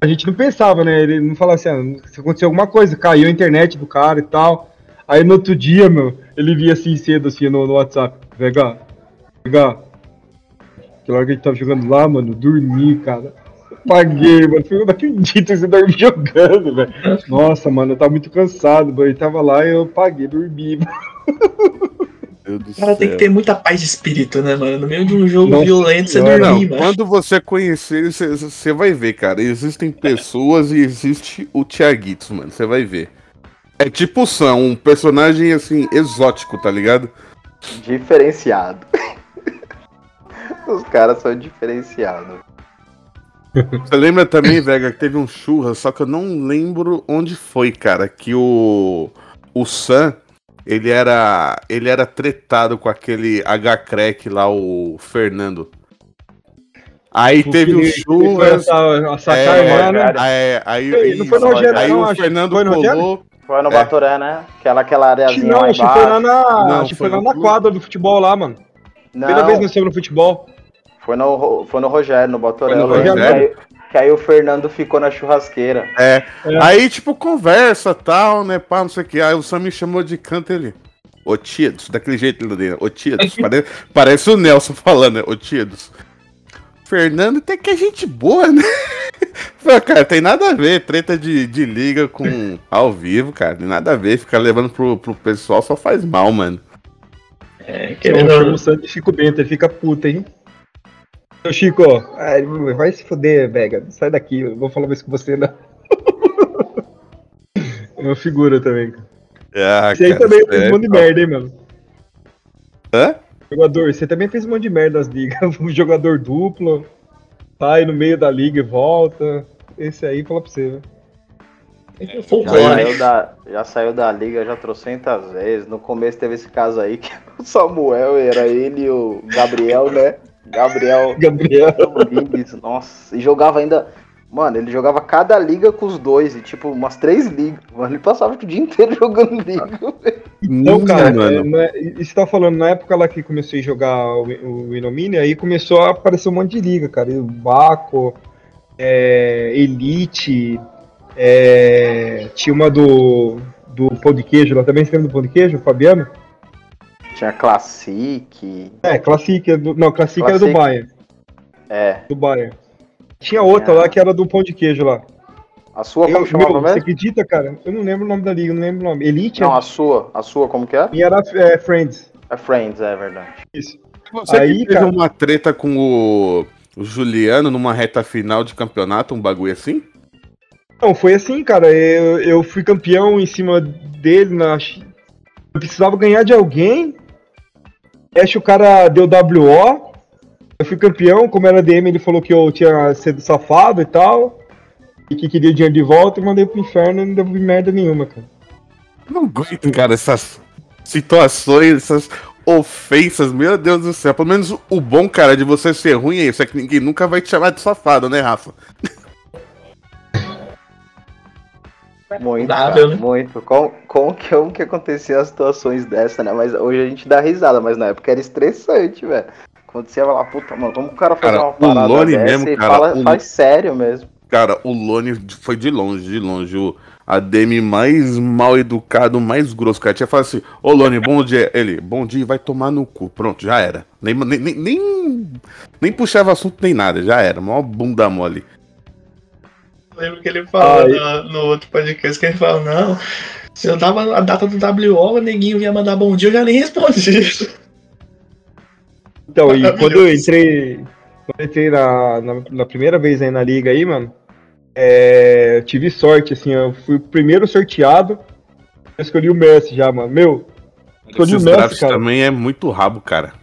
A gente não pensava, né? Ele não falava assim, ah, se aconteceu alguma coisa, caiu a internet do cara e tal. Aí no outro dia, meu, ele via assim cedo, assim, no, no WhatsApp. Vega, Vega. Aquela hora que a gente tava jogando lá, mano, dormi, cara. Paguei, mano. Eu não acredito que você dorme (laughs) jogando, velho. Nossa, mano, eu tava muito cansado, mano. Ele tava lá e eu paguei, dormi. Meu (laughs) Deus O cara do tem que céu. ter muita paz de espírito, né, mano? No meio de um jogo Nossa violento, você dormir, Não, mano. quando você conhecer, ele, você- você vai ver, cara. Existem pessoas e existe o Thiaguitos, mano. Você vai ver. É tipo o Sam, um personagem assim, exótico, tá ligado? Diferenciado. (laughs) Os caras são diferenciados. Você lembra também, Vega, que teve um churras, só que eu não lembro onde foi, cara, que o o Sam, ele era ele era tretado com aquele H-Crack lá, o Fernando. Aí teve um foi churras, assa- assacar é, né? Rogério. aí, aí, não foi no Rogério, aí não, o. Fernando Foi no Rogério? colou, Foi no É. Batoré, né? Aquela, aquela Acho que areazinha não, lá acho que foi lá embaixo. na, Não, acho que foi foi lá na quadra do futebol lá, mano. Primeira Não, vez que nós no futebol. foi no, foi no Rogério, no Batoré. Foi no Rogério? Aí, que aí o Fernando ficou na churrasqueira. É. É. Aí, tipo, conversa tal, né? Pá, não sei o que. Aí o Sam me chamou de canto ele. Ô Tietos, daquele jeito ele dele. Ô Tietos, pare- parece o Nelson falando, né? Ô Tietos. Fernando tem que é gente boa, né? (laughs) Falei, cara, tem nada a ver. Treta de, de liga com ao vivo, cara. Tem nada a ver. Ficar levando pro, pro pessoal só faz mal, mano. É, Eu querendo chamo o Santos de Chico Bento, ele fica puto, hein? Ô Chico, ele vai se foder, Vega. Sai daqui, eu vou falar mais com você, né? (laughs) É uma figura também. Ah, Você aí cara, também fez um sério. monte de merda, hein, mano? Hã? Jogador, você também fez um monte de merda nas ligas. (laughs) Um jogador duplo, sai no meio da liga e volta. Esse aí, fala pra você, né? É Já saiu, da, já saiu da liga já trocentas vezes. No começo teve esse caso aí que (laughs) o Samuel era ele e o Gabriel, né? Gabriel (laughs) Gabriel. Nossa, e jogava ainda. Mano, ele jogava cada liga com os dois, e tipo, umas três ligas. Mano, ele passava o dia inteiro (laughs) jogando liga. velho. Então, cara, mano. é, não é- e você tá falando, na época lá que comecei a jogar o, o Inomine, aí começou a aparecer um monte de liga, cara. O Baco, é, Elite, é, tinha uma do, do Pão de Queijo lá também, você lembra do Pão de Queijo, Fabiano? Tinha Classic. É, Classic, é do- não, Classic, era do Classic. Bayern, É. do Bayern. Tinha outra lá que era do Pão de Queijo lá. A sua como Eu, chamava meu, você mesmo? acredita, cara? Eu não lembro o nome da liga, eu não lembro o nome. Elite Não, é- a sua. A sua como que é? e era é, Friends. É Friends, é verdade. Isso. Você Aí, teve cara- uma treta com o, o Juliano numa reta final de campeonato, um bagulho assim? Não, foi assim, cara. Eu, eu fui campeão em cima dele na. Eu precisava ganhar de alguém. Que o cara deu WO. Eu fui campeão, como era DM, ele falou que eu tinha sido safado e tal. E que queria dinheiro de volta e mandei pro inferno e não devolvi merda nenhuma, cara. Não aguento, cara, essas situações, essas ofensas, meu Deus do céu. Pelo menos o bom, cara, de você ser ruim é isso, é que ninguém nunca vai te chamar de safado, né, Rafa? Muito, cara, né? muito. Como, como, que, como que acontecia as situações dessa, né? Mas hoje a gente dá risada, mas na época era estressante, velho. Acontecia lá, puta, mano, como o cara fazer Cara, uma o parada Lone dessa mesmo, e cara, fala, o- faz sério mesmo. Cara, o Lone foi de longe, de longe. O ADM mais mal educado, mais grosso. Cara, tinha falado assim: Ô Lone, bom dia. Ele, bom dia, vai tomar no cu. Pronto, já era. Nem, nem, nem, nem, nem puxava assunto nem nada, já era. Mó bunda mole. Lembro que ele falou no, no outro podcast que ele falou, não, se eu dava a data do WO, o neguinho ia mandar bom dia, eu já nem respondi. (laughs) Então, e quando eu entrei. Quando eu entrei na, na, na primeira vez aí na liga aí, mano, é, eu tive sorte, assim, eu fui o primeiro sorteado. Eu escolhi o Messi já, mano. Meu, escolhi o Esses Messi, drafts cara. também é muito rabo, cara.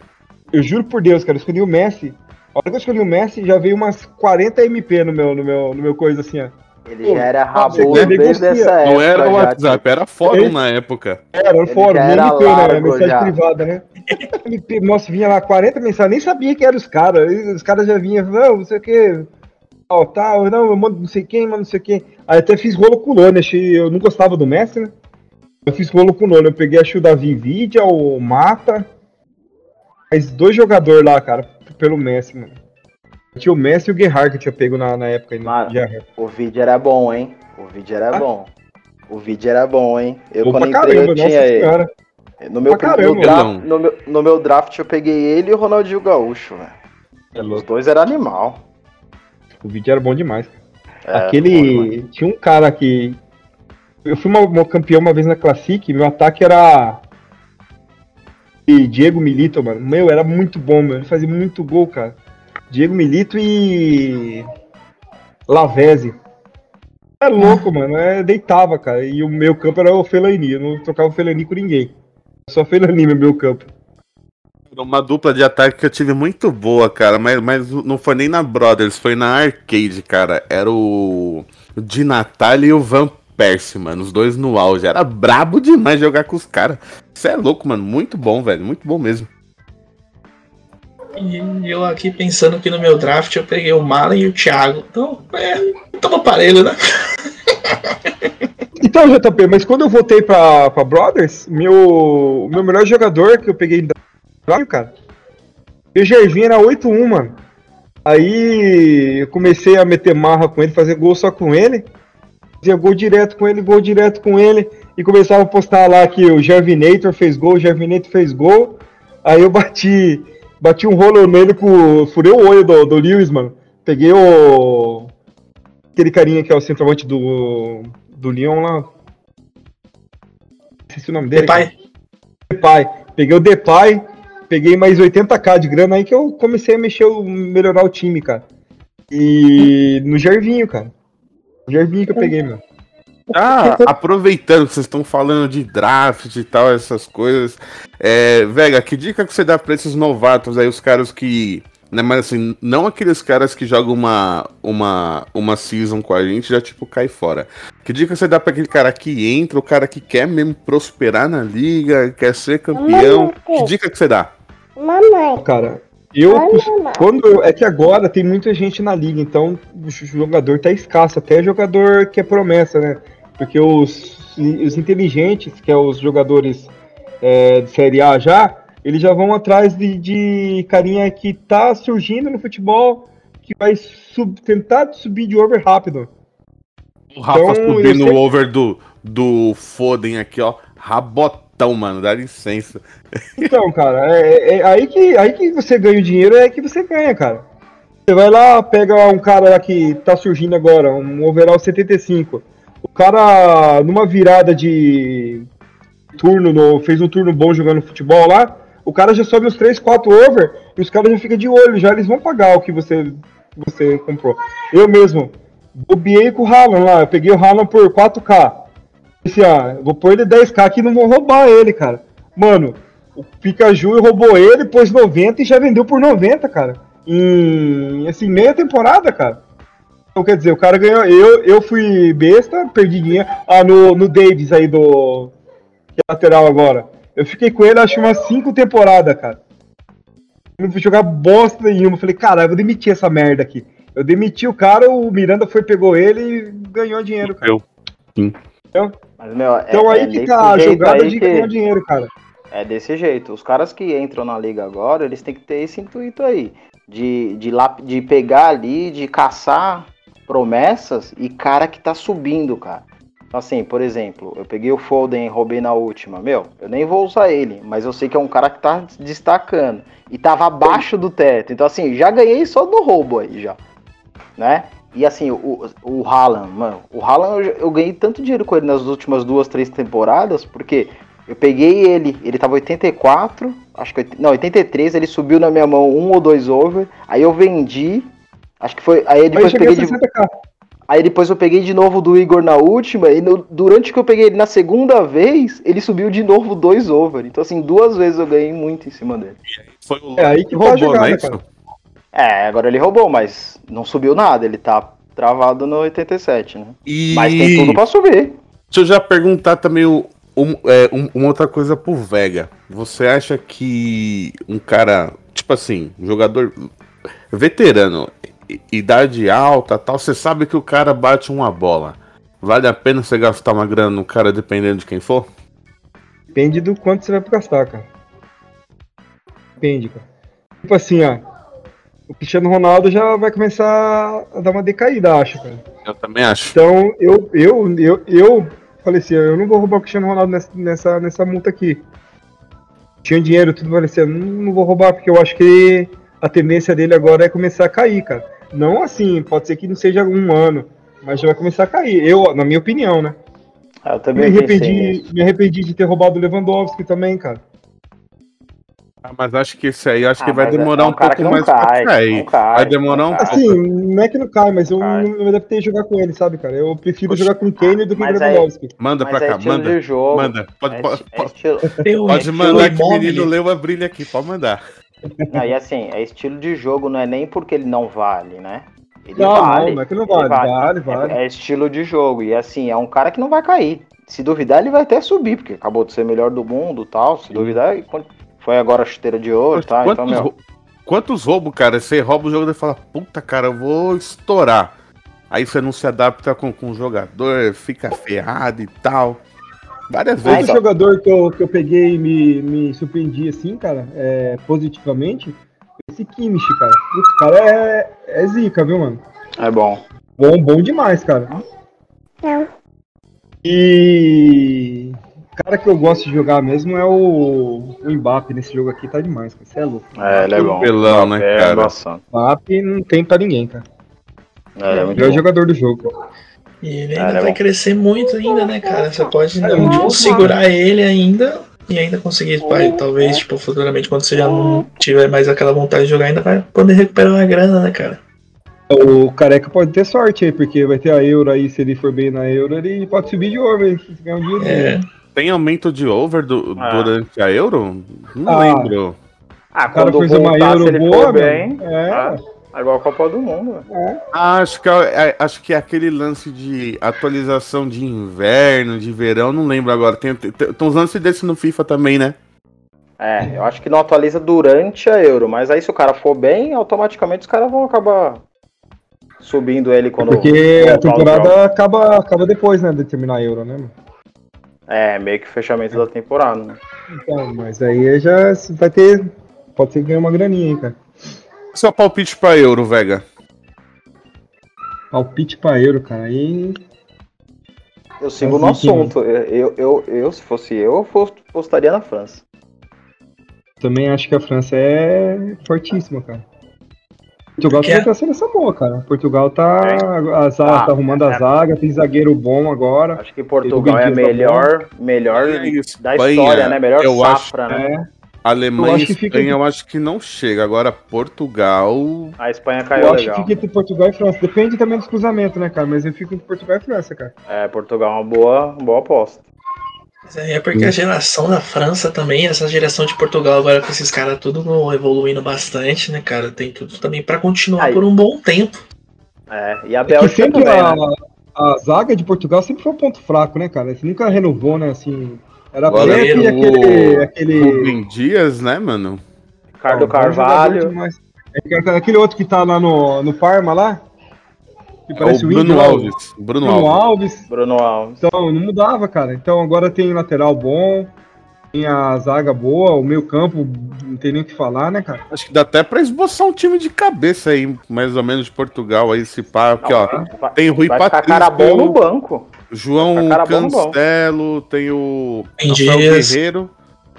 Eu juro por Deus, cara, eu escolhi o Messi. A hora que eu escolhi o Messi, já veio umas 40 MP no meu, no meu, no meu coisa assim, ó. Ele Pô, já era negocia. desde essa época. Não era o já, WhatsApp, era fórum Ele- na época. Era, Ele fórum, era MP, né? Mensagem já. privada, né? (laughs) MP, Nossa, vinha lá 40 mensagens, nem sabia que eram os caras. Os caras já vinham, não, não sei o que. Ó, tá, não, eu mando não sei quem, mano, não sei quem. Aí até fiz rolo com o Lone, achei, eu não gostava do Messi, né? Eu fiz rolo com o Lone, eu peguei acho o Davi Vidia, o Mata. Mas dois jogadores lá, cara, pelo Messi, mano. Tinha o Messi e o Guerrard que eu tinha pego na, na época ainda. Mano. Gerrard. O vídeo era bom, hein? O vídeo era Ah. bom. O vídeo era bom, hein? Eu Bom quando entrei caramba, eu tinha ele. senhora. No meu, no, caramba, draft, no, meu, no meu draft eu peguei ele e o Ronaldinho Gaúcho, velho. É Os dois eram animal. O vídeo era bom demais. É, bom demais. Aquele. Tinha um cara que. Eu fui uma, uma campeão uma vez na Classic, meu ataque era. E Diego Milito, mano. Meu, era muito bom, meu. Ele fazia muito gol, cara. Diego Milito e. Lavezzi. É louco, mano. É, deitava, cara. E o meu campo era o Felani. Eu não trocava o Felani com ninguém. Só Felani no meu campo. Uma dupla de ataque que eu tive muito boa, cara, mas, mas não foi nem na Brothers, foi na Arcade, cara. Era o, Di Natale e o Van Persie, mano. Os dois no auge. Era brabo demais jogar com os caras. Você é louco, mano. Muito bom, velho. Muito bom mesmo. E eu aqui pensando que no meu draft eu peguei o Malen e o Thiago. Então, é, tamo aparelho, né? (laughs) Então, JP, mas quando eu voltei pra, pra Brothers, meu, meu melhor jogador que eu peguei em draft, cara, o Gervinho era 8-1, mano. Aí eu comecei a meter marra com ele, fazer gol só com ele. Fazia gol direto com ele, gol direto com ele. E começava a postar lá que o Gervinator fez gol, o Gervinator fez gol. Aí eu bati, bati um rolo nele com. Furei o olho do, do Lewis, mano. Peguei o. Aquele carinha que é o centroavante do. Do Leon lá. Esqueci o nome dele. Pai, Depay. Peguei o Depay, peguei mais 80k de grana aí que eu comecei a mexer, melhorar o time, cara. E no Gervinho, cara. O Gervinho que eu peguei, meu. Ah, (laughs) aproveitando que vocês estão falando de draft e tal, essas coisas. É, Vega, que dica que você dá pra esses novatos aí, os caras que. Né, mas assim, não aqueles caras que jogam uma, uma, uma season com a gente já tipo cai fora. Que dica você dá pra aquele cara que entra, o cara que quer mesmo prosperar na liga, quer ser campeão? Que dica que você dá? Mamãe, Cara, eu. Quando eu- é que agora tem muita gente na liga, então o jogador tá escasso, até jogador que é promessa, né? Porque os, os inteligentes, que é os jogadores é, de Série A já, eles já vão atrás de, de carinha que tá surgindo no futebol, que vai sub- tentar subir de over rápido. O Rafa Então, sempre- o over do, do Foden aqui, ó. Rabotão, mano, dá licença. Então, cara, é, é aí, que, aí que você ganha o dinheiro, é que você ganha, cara. Você vai lá, pega um cara lá que tá surgindo agora, um overall 75. O cara, numa virada de turno, no- fez um turno bom jogando futebol lá, o cara já sobe uns 3, 4 over e os caras já ficam de olho, já eles vão pagar o que você, você comprou. Eu mesmo, bobiei com o Haaland lá, eu peguei o Haaland por 4K. Disse, ah, vou pôr ele 10k aqui e não vou roubar ele, cara. Mano, o Pikachu roubou ele, pôs 90 e já vendeu por 90, cara. Em, assim, meia temporada, cara. Então, quer dizer, o cara ganhou. Eu, eu fui besta, perdi dinheiro. Ah, no, no Davis aí do. Que é lateral agora. Eu fiquei com ele, acho, umas 5 temporadas, cara. Não fui jogar bosta nenhuma. Falei, cara, eu vou demitir essa merda aqui. Eu demiti o cara, o Miranda foi, pegou ele e ganhou dinheiro, cara. Eu. Sim. Mas, meu, é- Então é aí que desse tá a jogada de que- ganhar dinheiro, cara. É desse jeito. Os caras que entram na liga agora, eles têm que ter esse intuito aí. De, de, lap- de pegar ali, de caçar promessas e cara que tá subindo, cara. Então, Assim, por exemplo, eu peguei o Foden e roubei na última. Meu, eu nem vou usar ele, mas eu sei que é um cara que tá destacando. E tava abaixo do teto. Então, assim, já ganhei só do roubo aí, já. Né? E assim, o, o Haaland, mano, o Haaland eu, eu ganhei tanto dinheiro com ele nas últimas duas, três temporadas, porque eu peguei ele, ele tava 84, acho que. Não, 83, ele subiu na minha mão um ou dois over, aí eu vendi. Acho que foi. Aí depois eu peguei de, 60k. Aí depois eu peguei de novo do Igor na última, e no- durante que eu peguei ele na segunda vez, ele subiu de novo dois over. Então, assim, duas vezes eu ganhei muito em cima dele. Foi o É aí que tá roubou, jogada, não é isso? cara. É, agora ele roubou, mas não subiu nada, ele tá travado no 87, né? E Mas tem tudo pra subir. deixa eu já perguntar também o- um- é, um- uma outra coisa pro Vega. Você acha que um cara, tipo assim, um jogador veterano, idade alta tal, você sabe que o cara bate uma bola. Vale a pena você gastar uma grana no cara dependendo de quem for? Depende do quanto você vai gastar, cara. Depende, cara. Tipo assim, ó. O Cristiano Ronaldo já vai começar a dar uma decaída, acho, cara. Eu também acho. Então, eu, eu, eu, eu falei assim, eu não vou roubar o Cristiano Ronaldo nessa, nessa, nessa multa aqui. Tinha dinheiro, tudo, falei assim, eu não, não vou roubar, porque eu acho que a tendência dele agora é começar a cair, cara. Não assim, pode ser que não seja um ano, mas já vai começar a cair. Eu, na minha opinião, né? É, eu Me também pensei arrependi, me arrependi de ter roubado o Lewandowski também, cara. Ah, mas acho que esse aí acho Ah, que vai é- demorar é um um, pouco mais pra cai, cair. não cai, vai demorar um não pouco. Assim, não é que não cai, mas eu Cai. não me adaptei a jogar com ele, sabe, cara? Eu prefiro jogar com o Kane do que com o Lewandowski. Manda pra é cá, estilo manda. de jogo. Manda. Pode, é, pode, é pode, mandar que o menino leu a brilha aqui, pode mandar. Não, e assim, é estilo de jogo, não é nem porque ele não vale, né? Ele Não, vale. não, não é que não ele vale, vale, vale. É, é estilo de jogo. E assim, é um cara que não vai cair. Se duvidar, ele vai até subir, porque acabou de ser melhor do mundo e tal. Se duvidar, ele foi agora a chuteira de ouro e tal. Então, quantos, meu. rou- quantos roubos, cara? Você rouba o jogo e fala, puta, cara, eu vou estourar. Aí você não se adapta com, com o jogador, fica ferrado e tal. Várias Outro vezes. então. jogador que eu, que eu peguei e me, me surpreendi assim, cara, é, positivamente, esse Kimmich, cara. Esse cara é, é zica, viu, mano? É bom. Bom, bom demais, cara. E o cara que eu gosto de jogar mesmo é o, o Mbappe nesse jogo aqui, tá demais, cara. Você é louco. É, ele é bom. Pelão, né, é, cara? Nossa. O Mbappe não tem pra ninguém, cara. É, ele é muito Ele é o bom. jogador do jogo. E ele Ah, ainda é vai bom. crescer muito ainda, né, cara? Você pode É, não, muito tipo, segurar ele ainda e ainda conseguir, pai, talvez, tipo, futuramente, quando você já não tiver mais aquela vontade de jogar, ainda vai poder recuperar uma grana, né, cara? O Careca pode ter sorte aí, porque vai ter a Euro aí, se ele for bem na Euro, ele pode subir de hein, se ganhar um dinheiro. É, Tem aumento de over do- Ah. durante a Euro? Não Ah. lembro. Ah, O cara quando fez uma Euro ele boa, for bem. É, ah, é igual a Copa do Mundo. velho. Ah, acho que, é, é- acho que é aquele lance de atualização de inverno, de verão, não lembro agora. Tem, tem, tem uns lances desse no FIFA também, né? É, eu acho que não atualiza durante a Euro, mas aí se o cara for bem, automaticamente os caras vão acabar subindo ele quando porque a temporada acaba, acaba depois, né, de terminar a Euro, né, mano? É, meio que fechamento da temporada, né? Então, mas aí já vai ter. Pode ser que ganhe uma graninha aí, cara. Seu palpite pra Euro, Vega. Palpite pra Euro, cara. Aí. Eu sigo É no hein, assunto. Eu, eu, eu, se fosse eu, eu apostaria na França. Também acho que a França é fortíssima, cara. Portugal Porque também a- tá sendo essa boa, cara. Portugal tá, a zaga, Ah, tá arrumando é. a zaga, tem zagueiro bom agora. Acho que Portugal é a tá melhor, melhor E da Espanha, história, né? Melhor eu safra, né? É, Alemanha Eu e acho fica- Espanha eu acho que não chega. Agora, Portugal. A Espanha caiu eu acho legal. que fica entre Portugal e França. Depende também dos cruzamentos, né, cara? Mas eu fico entre Portugal e França, cara. É, Portugal é uma boa, uma boa aposta. Mas é porque a geração da França também, essa geração de Portugal agora com esses caras tudo evoluindo bastante, né, cara? Tem tudo também pra continuar Aí. por um bom tempo. É, e a É que Bélgica sempre também, a, né? a zaga de Portugal sempre foi um ponto fraco, né, cara? Você nunca renovou, né? Assim, era Pepe e o aquele. aquele... Rubem Dias, né, mano? Ricardo Carvalho. É que- Aquele outro que tá lá no, no Parma lá. Que É o parece o Bruno o Alves. Bruno, Bruno Alves. Alves. Bruno Alves. Então, não mudava, cara. Então agora tem lateral bom, tem a zaga boa, o meio campo, não tem nem o que falar, né, cara? Acho que dá até pra esboçar um time de cabeça aí, mais ou menos de Portugal aí, esse pá. Aqui, ó. Vai, Tem Rui vai ficar Patrício, cara bom no banco. João. Cancelo, tem o Tem Rafael Dias. Guerreiro.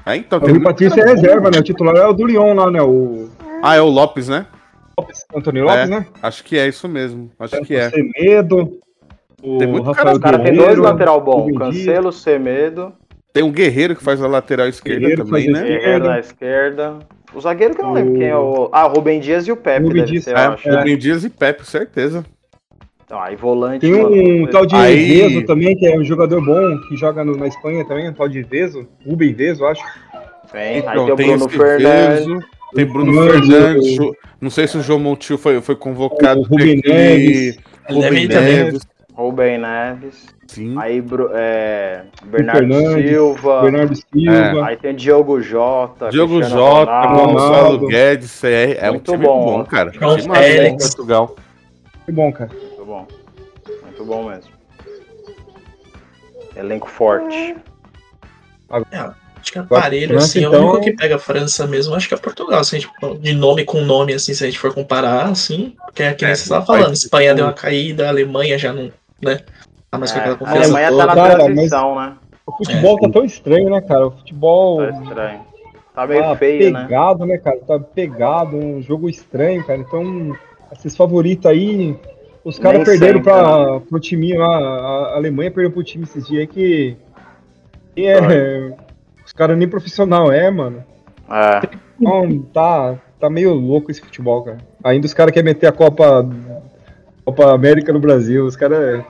É, então, O tem Rui muito Patrício é reserva, né? O titular é o do Lyon lá, né? O Ah, é o Lopes, né? Lopes, Antônio Lopes, É. né? Acho que é isso mesmo. Acho que é. Semedo. O Tem muito Rafael cara tem dois lateral bom. Cancelo, Semedo, Tem um Guerreiro que faz a lateral esquerda Guerreiro também, né? Guerreiro na esquerda. O zagueiro que eu não lembro O- quem é o. Ah, Rubem Dias e o Pepe, Rubem deve Dias, ser, É, acho. Rubem Dias e Pepe, certeza. Então, aí volante. Tem mano, um tal de Aí- Veso também, que é um jogador bom, que joga no- na Espanha também, um tal de Veso, Rubem Veso, acho. Tem. Aí Então, tem o Bruno Fernandes. Veso, tem Bruno Fernandes, Fernandes. o- Não sei se o João Montiel foi, foi convocado. O Rubem Neves. Rubem. Neves. Rubem Neves. Sim. Aí é, Bernardo Silva. Bernardo Silva. Aí tem Diogo Jota. Diogo Cristiano Jota, Ronaldo. Gonçalo. Guedes, é, é um Muito time bom, bom, cara. Em Félix. Portugal. Que bom, cara. Muito bom. Muito bom mesmo. Elenco forte. Acho que aparelho, França, assim, é o então- único que pega a França mesmo, acho que é Portugal, assim, tipo, de nome com nome, assim, se a gente for comparar, assim, porque é que É, você estava falando, Espanha deu uma caída, a Alemanha já não, né, tá mais com É, aquela a confiança Alemanha tá toda. na Cara, transição, né? O futebol tá tão estranho, né, cara? O futebol Tá estranho. Tá meio tá feio, né? pegado, né? cara? Tá pegado, um jogo estranho, cara. Então, esses favoritos aí, os caras perderam sempre, pra, pro time lá, a Alemanha perdeu pro time esses dias aí que. que é, (laughs) os caras nem profissional é, mano. É. Então, tá, tá meio louco esse futebol, cara. Ainda os caras querem meter a Copa, Copa América no Brasil. Os caras.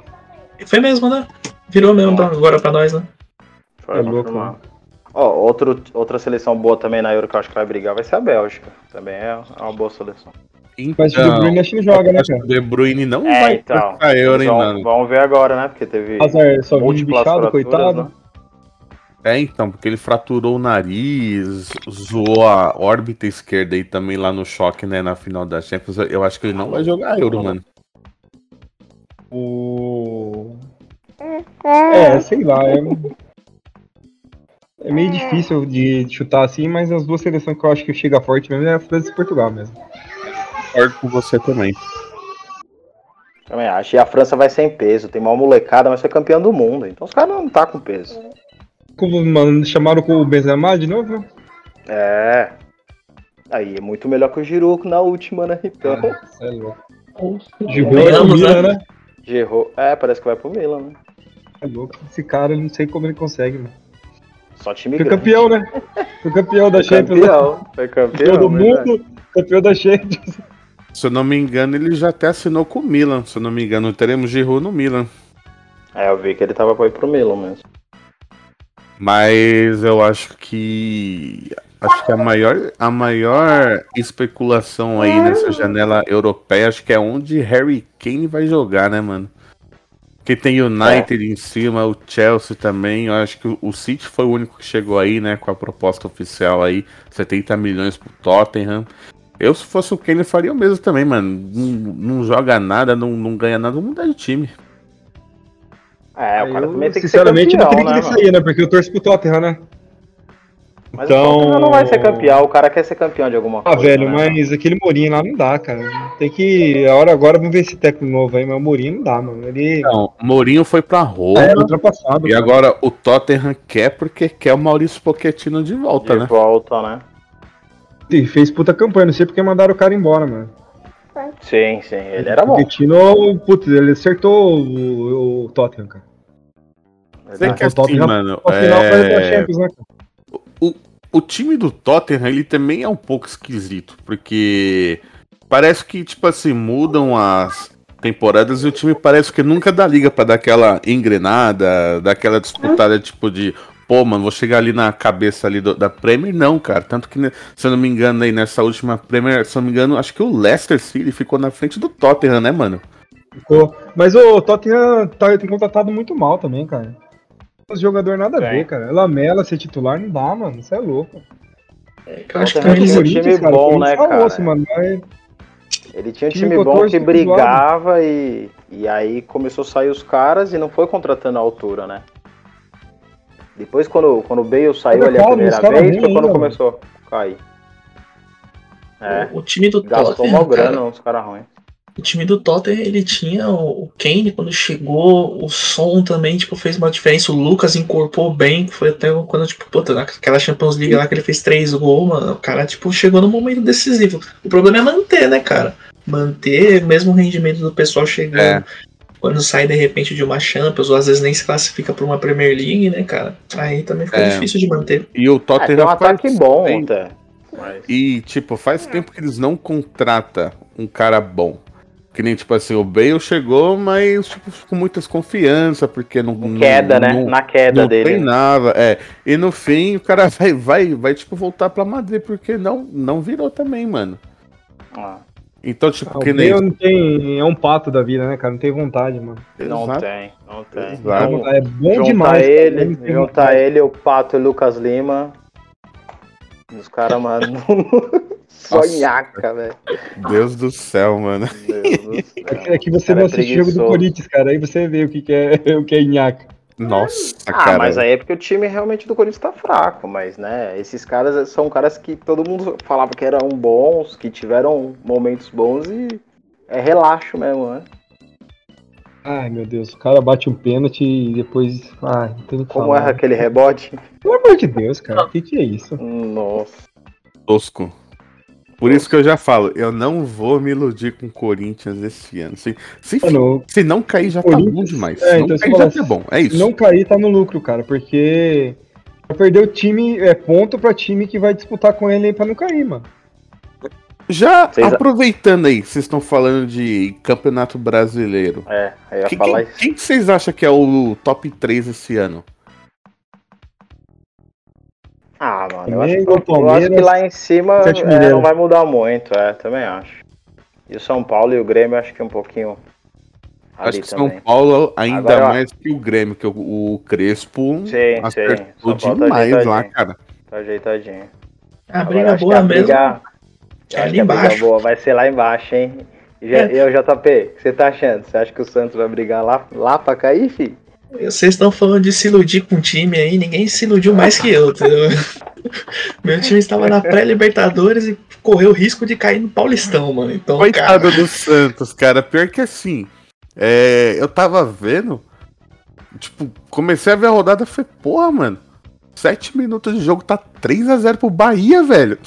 Foi mesmo, né? Virou mesmo pra- agora pra nós, né? Foi É louco, confirmado. Ó, outro, outra seleção boa também na Euro que eu acho que vai brigar vai ser a Bélgica. Também é é uma boa seleção. Mas o De Então, Bruyne acho que não joga, né, cara? o De Bruyne não É, vai então. pra Euro, hein, Vamos, mano. vamos ver agora, né? Porque teve Hazard só múltiplas bichado, fraturas, coitado. né? É, então, porque ele fraturou o nariz, zoou a órbita esquerda aí também lá no choque, né, na final da Champions. Eu acho que ele não vai jogar Euro, mano. O. É, sei lá. É, é meio difícil de chutar assim, mas as duas seleções que eu acho que chega forte mesmo é a França e Portugal mesmo. Concordo com você também. Também acho. E a França vai sem peso. Tem uma molecada, mas foi campeão do mundo. Então os caras não tá com peso. Como mano, chamaram com o Benzema de novo? É. Aí é muito melhor que o Giroud na última, né? Então. É louco. Ganhamos, Giroud é o Milan, né? Giroud. É, parece que vai pro Milan, né? É louco. Esse cara, eu não sei como ele consegue, mano. Só time Foi grande. campeão, né? Foi campeão da Champions. né? Campeão. Foi campeão. Campeão do verdade. mundo, campeão da Champions. Se eu não me engano, ele já até assinou com o Milan. Se eu não me engano, teremos Giroud no Milan. É, eu vi que ele tava pra ir pro Milan mesmo. Mas eu acho que acho que a maior a maior especulação aí nessa janela europeia acho que é onde Harry Kane vai jogar, né, mano? Porque tem United em cima, o Chelsea também. Eu acho que o- o City foi o único que chegou aí, né, com a proposta oficial aí, 70 milhões pro Tottenham. Eu, se fosse o Kane, faria o mesmo também, mano. Não, não joga nada, não, não ganha nada, vamos mudar de time. É, o cara Eu, também tem que ser sinceramente, campeão, não queria né, que ele saia, né? Porque eu torço pro Tottenham, né? Mas Então- o Tottenham não vai ser campeão. O cara quer ser campeão de alguma Ah, coisa. velho, né? mas aquele Mourinho lá não dá, cara. Tem que. A hora agora, vamos ver esse técnico novo aí, mas o Mourinho não dá, mano. Ele Não, Mourinho foi pra Roma. é ultrapassado. E cara. agora o Tottenham quer porque quer o Maurício Pochettino de volta, De né? volta, né? E fez puta campanha, não sei porque mandaram o cara embora, mano. Sim, sim. Ele era bom. O Pochettino, putz, ele acertou o, o Tottenham, cara. Ah, que o assim, Tottenham- mano, é, né, cara? o time do Tottenham, ele também é um pouco esquisito, porque parece que, tipo assim, mudam as temporadas e o time parece que nunca dá liga pra dar aquela engrenada, daquela disputada, tipo de, pô, mano, vou chegar ali na cabeça ali do- da Premier, não, cara. Tanto que, né, se eu não me engano, aí nessa última Premier, se eu não me engano, acho que o Leicester City ficou na frente do Tottenham, né, mano? Ficou. Mas o Tottenham tá, tem contratado muito mal também, cara. Os jogadores nada a Tem. ver, cara. Lamela ser titular não dá, mano. Isso é louco. É, eu acho que tem um time bom, né, Só cara? osso, mano. Mas Ele tinha um Time time bom 14 que brigava e, e aí começou a sair os caras e não foi contratando a altura, né? Depois, quando, quando o Bale saiu ali a primeira vez, foi quando ainda, começou a cair. É, O, o time do gastou Tottenham, mal cara, grana uns caras ruins. o time do Tottenham, ele tinha o Kane quando chegou, o som também, tipo, fez uma diferença. O Lucas incorporou bem, foi até quando, tipo, puta, naquela Champions League lá que ele fez três gols, mano. O cara, tipo, chegou no momento decisivo. O problema é manter, né, cara? Manter mesmo o rendimento do pessoal chegando. É. Quando sai de repente de uma Champions, ou às vezes nem se classifica pra uma Premier League, né, cara? Aí também fica É. difícil de manter. E o É, tem um Tottenham ataque bom tempo- até. Mas... E, tipo, faz tempo que eles não contratam um cara bom. Que nem, tipo assim, o Bale chegou, mas tipo, com muitas confiança, porque não. não- Queda, né? não- Na queda não dele. né? treinava, é. E no fim o cara (laughs) vai, vai, vai tipo, voltar pra Madrid, porque não, não virou também, mano. Ah, Então, tipo, Ah, que nem. Não tem. É um pato da vida, né, cara? Não tem vontade, mano. não Exato. tem, não tem. Exato. Então, É bom juntar demais. cara, ele, não tem juntar vontade. ele, o Pato e o Lucas Lima. Os caras, mano. (laughs) Só Nossa. nhaca, velho. Deus do céu, mano. Deus do É céu. que- É que você Cara, não é assiste o jogo do. Corinthians, cara. Aí você vê o que, que é (laughs) o que é nhaca. Nossa, Ah, cara. mas aí é porque o time realmente do Corinthians tá fraco, mas né, esses caras são caras que todo mundo falava que eram bons, que tiveram momentos bons e é relaxo mesmo, né? Ai, meu Deus. O cara bate um pênalti e depois. Que Como falar. erra aquele rebote? Pelo amor de Deus, cara. O que, que é isso? Nossa. tosco. Por isso que eu já falo, eu não vou me iludir com o Corinthians esse ano. Se, se, Mano, se não cair, já tá bom demais. é, Se não então cair, já tá bom. É isso. não cair tá no lucro, cara. Porque. Vai perder o time, é ponto pra time que vai disputar com ele aí pra não cair, mano. Já Vocês- aproveitando aí, vocês estão falando de Campeonato Brasileiro. É, eu ia Que- falar quem, isso. quem que vocês acham que é o top 3 esse ano? Ah, mano, eu acho, que, eu acho que Palmeiras, lá em cima é, não vai mudar muito, é, também acho. E o São Paulo e o Grêmio, acho que um pouquinho ali Acho que também. São Paulo ainda Agora, mais que o Grêmio, que o, o Crespo Sim, sim. acertou Paulo tá demais lá, cara. Tá ajeitadinho. A Agora, briga acho que boa a mesmo. briga- é ali que a briga embaixo. boa vai ser lá embaixo, hein? E, já- É. e o JP, o que você tá achando? Você acha que o Santos vai brigar lá, lá pra cair, filho? Vocês estão falando de se iludir com o time aí, ninguém se iludiu mais que eu, entendeu? (laughs) Meu time estava na pré-Libertadores e correu o risco de cair no Paulistão, mano. Então, cara, Coitado do Santos, cara. Pior que assim, é, eu tava vendo, tipo, comecei a ver a rodada e falei, porra, mano, sete minutos de jogo tá 3 a 0 pro Bahia, velho.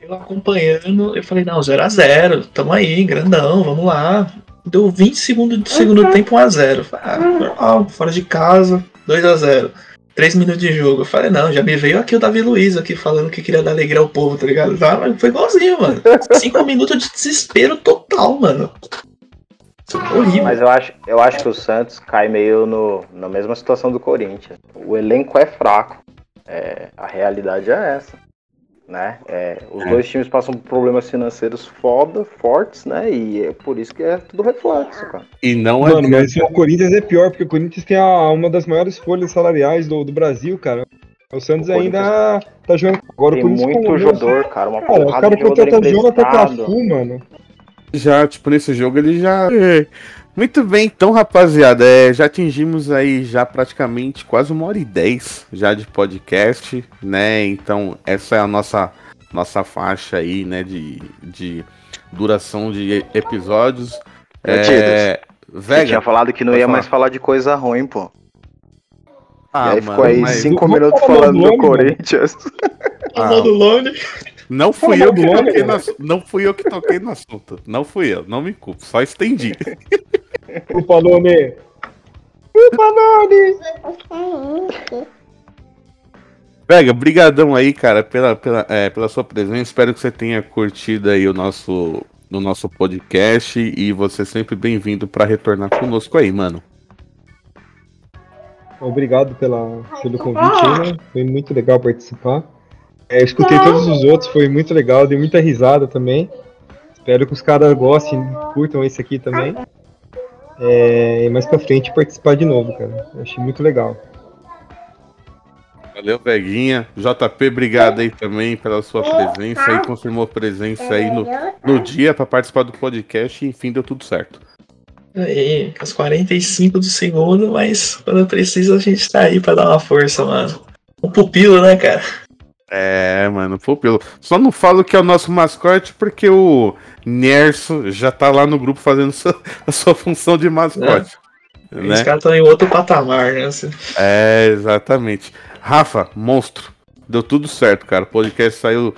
eu acompanhando, eu falei, não, 0x0, tamo aí, grandão, vamos lá. Deu 20 segundos do segundo tempo, 1x0. Ah, normal, fora de casa, 2x0. 3 minutos de jogo. Eu falei, não, já me veio aqui o Davi Luiz aqui falando que queria dar alegria ao povo, tá ligado? Tá, mas foi igualzinho, mano. (laughs) 5 minutos de desespero total, mano. Horrível. Mas eu acho, eu acho que o Santos cai meio no, na mesma situação do Corinthians. O elenco é fraco. É, a realidade é essa. Né? É, os É. dois times passam por problemas financeiros foda, fortes, né? E é por isso que é tudo reflexo, cara. E não Mano, adianta. mas o Corinthians é pior, porque o Corinthians tem a- uma das maiores folhas salariais do, do Brasil, cara. O Santos O ainda tá jogando. Agora Tem o Corinthians muito com- jogador, cara. Uma Cara, o porrada cara de jogador contrata Jonathan emprestado. Cafu, mano. Já, tipo, nesse jogo ele já. É. Muito bem, então, rapaziada, é, já atingimos aí já praticamente quase uma hora e dez já de podcast, né? Então, essa é a nossa, nossa faixa aí, né, de, de duração de episódios. É, Você Vega, tinha falado que não ia falar. mais falar de coisa ruim, pô. ah, e aí mano, ficou aí mas cinco minutos falando do do. Corinthians. ah, Modo Lone. Não fui eu que do nome, toquei no, não fui eu que toquei no assunto. Não fui eu, não me culpo, só estendi. O Palome. O Palome. Vega, brigadão aí, cara, pela, pela, é, pela sua presença. Espero que você tenha curtido aí o nosso, o nosso podcast e você é sempre bem-vindo pra retornar conosco aí, mano. Obrigado pela, pelo convite aí, né? Foi muito legal participar. É, eu escutei todos os outros, foi muito legal, dei muita risada também. Espero que os caras gostem, curtam esse aqui também. É, e mais pra frente participar de novo, cara. Eu achei muito legal. Valeu, Veguinha. JP, obrigado aí também pela sua presença aí, confirmou presença aí no, no dia para participar do podcast e enfim, deu tudo certo. Aí, às 45 do segundo, mas quando precisa a gente tá aí pra dar uma força, mano. Um pupilo, né, cara? É, mano, pupilo. Só não falo que é o nosso mascote porque o Nerso já tá lá no grupo fazendo (laughs) sua, a sua função de mascote. É. Né? Os caras estão em outro patamar, né? É, exatamente. Rafa, monstro. Deu tudo certo, cara. O podcast saiu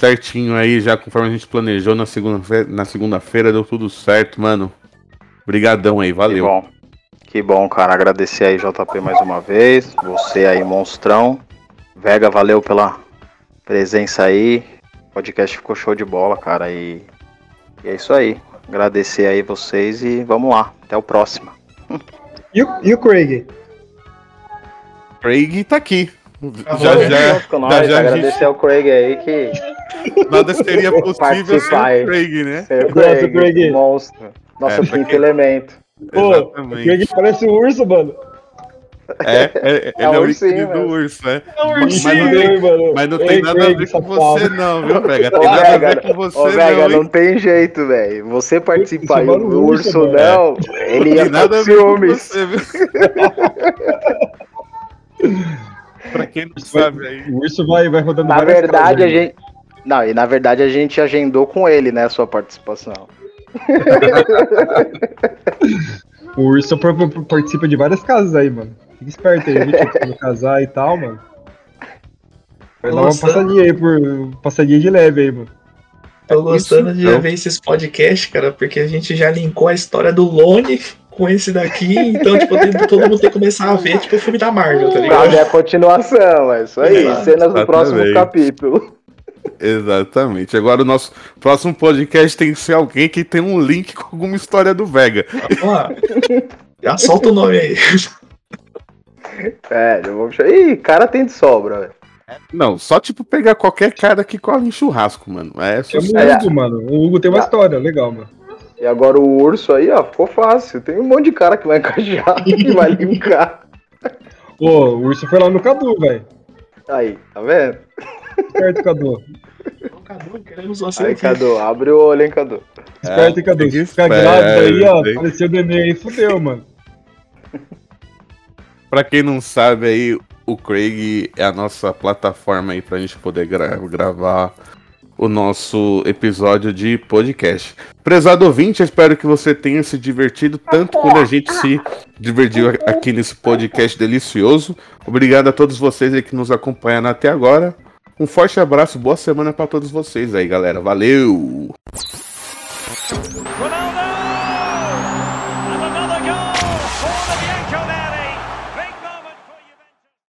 certinho aí, já conforme a gente planejou na segunda-feira. Na segunda-feira deu tudo certo, mano. Obrigadão aí, valeu. Que bom. Que bom, cara. Agradecer aí, JP, mais uma vez. Você aí, monstrão. Vega, valeu pela presença aí. O podcast ficou show de bola, cara. E, e é isso aí. Agradecer aí vocês e vamos lá. Até o próximo. (laughs) E o, e o Craig? Craig tá aqui. Já, já, já, já, já agradecer gente... ao Craig aí que. Nada seria (laughs) possível sem o Craig, né? Ser Craig, Craig. monstro. Nosso é, quinto elemento. Pô, o Craig parece um urso, mano. É, é, (laughs) é, ele é, o ursinho, do urso, né? É um ursinho, mas não tem, mano. Mas não tem Ei, nada a ver com você, não, viu, (laughs) Vega? Tem nada a ver com você, ô, Vega, não. não tem jeito, velho. Você participar do urso, urso não, ele ia nada ciúmes. Você, viu? (laughs) pra quem não sabe aí. O urso vai, vai rodando Na verdade, a gente. Não, e na verdade a gente agendou com ele, né, a sua participação. o urso participa de várias casas aí, mano. Fica esperto aí, viu? (laughs) Quando casar e tal, mano. Vai dar uma passadinha aí por. Passadinha de leve aí, mano. Tô gostando Isso, de então. ver esses podcasts, cara, porque a gente já linkou a história do Lone com esse daqui, então, tipo, todo mundo tem que começar a ver, tipo, o filme da Marvel, tá ligado? É a continuação, é isso aí, é, cenas do próximo capítulo. Exatamente. Agora o nosso próximo podcast tem que ser alguém que tem um link com alguma história do Vega. Ó, já solta o nome aí. (laughs) É, eu vou... Ih, cara tem de sobra, velho. Não, só tipo pegar qualquer cara que corre em churrasco, mano. É, é o Hugo, mano. O Hugo tem uma ah. história legal, mano. E agora o urso aí, ó, ficou fácil. Tem um monte de cara que vai encaixar (laughs) e vai linkar. Pô, o urso foi lá no Cadu, velho. Aí, tá vendo? Esperto, Cadu. Cadu, queremos você aí, aqui. Cadu, abre o olho, hein, Cadu. Esperto, é, Cadu. Se ficar grávido aí, ó, apareceu o neném aí, fudeu, mano. Pra quem não sabe aí, o Craig é a nossa plataforma aí pra gente poder gra gravar o nosso episódio de podcast. Prezado ouvinte, espero que você tenha se divertido tanto quanto a gente se divertiu aqui nesse podcast delicioso. Obrigado a todos vocês aí que nos acompanharam até agora. Um forte abraço, boa semana para todos vocês aí, galera. Valeu!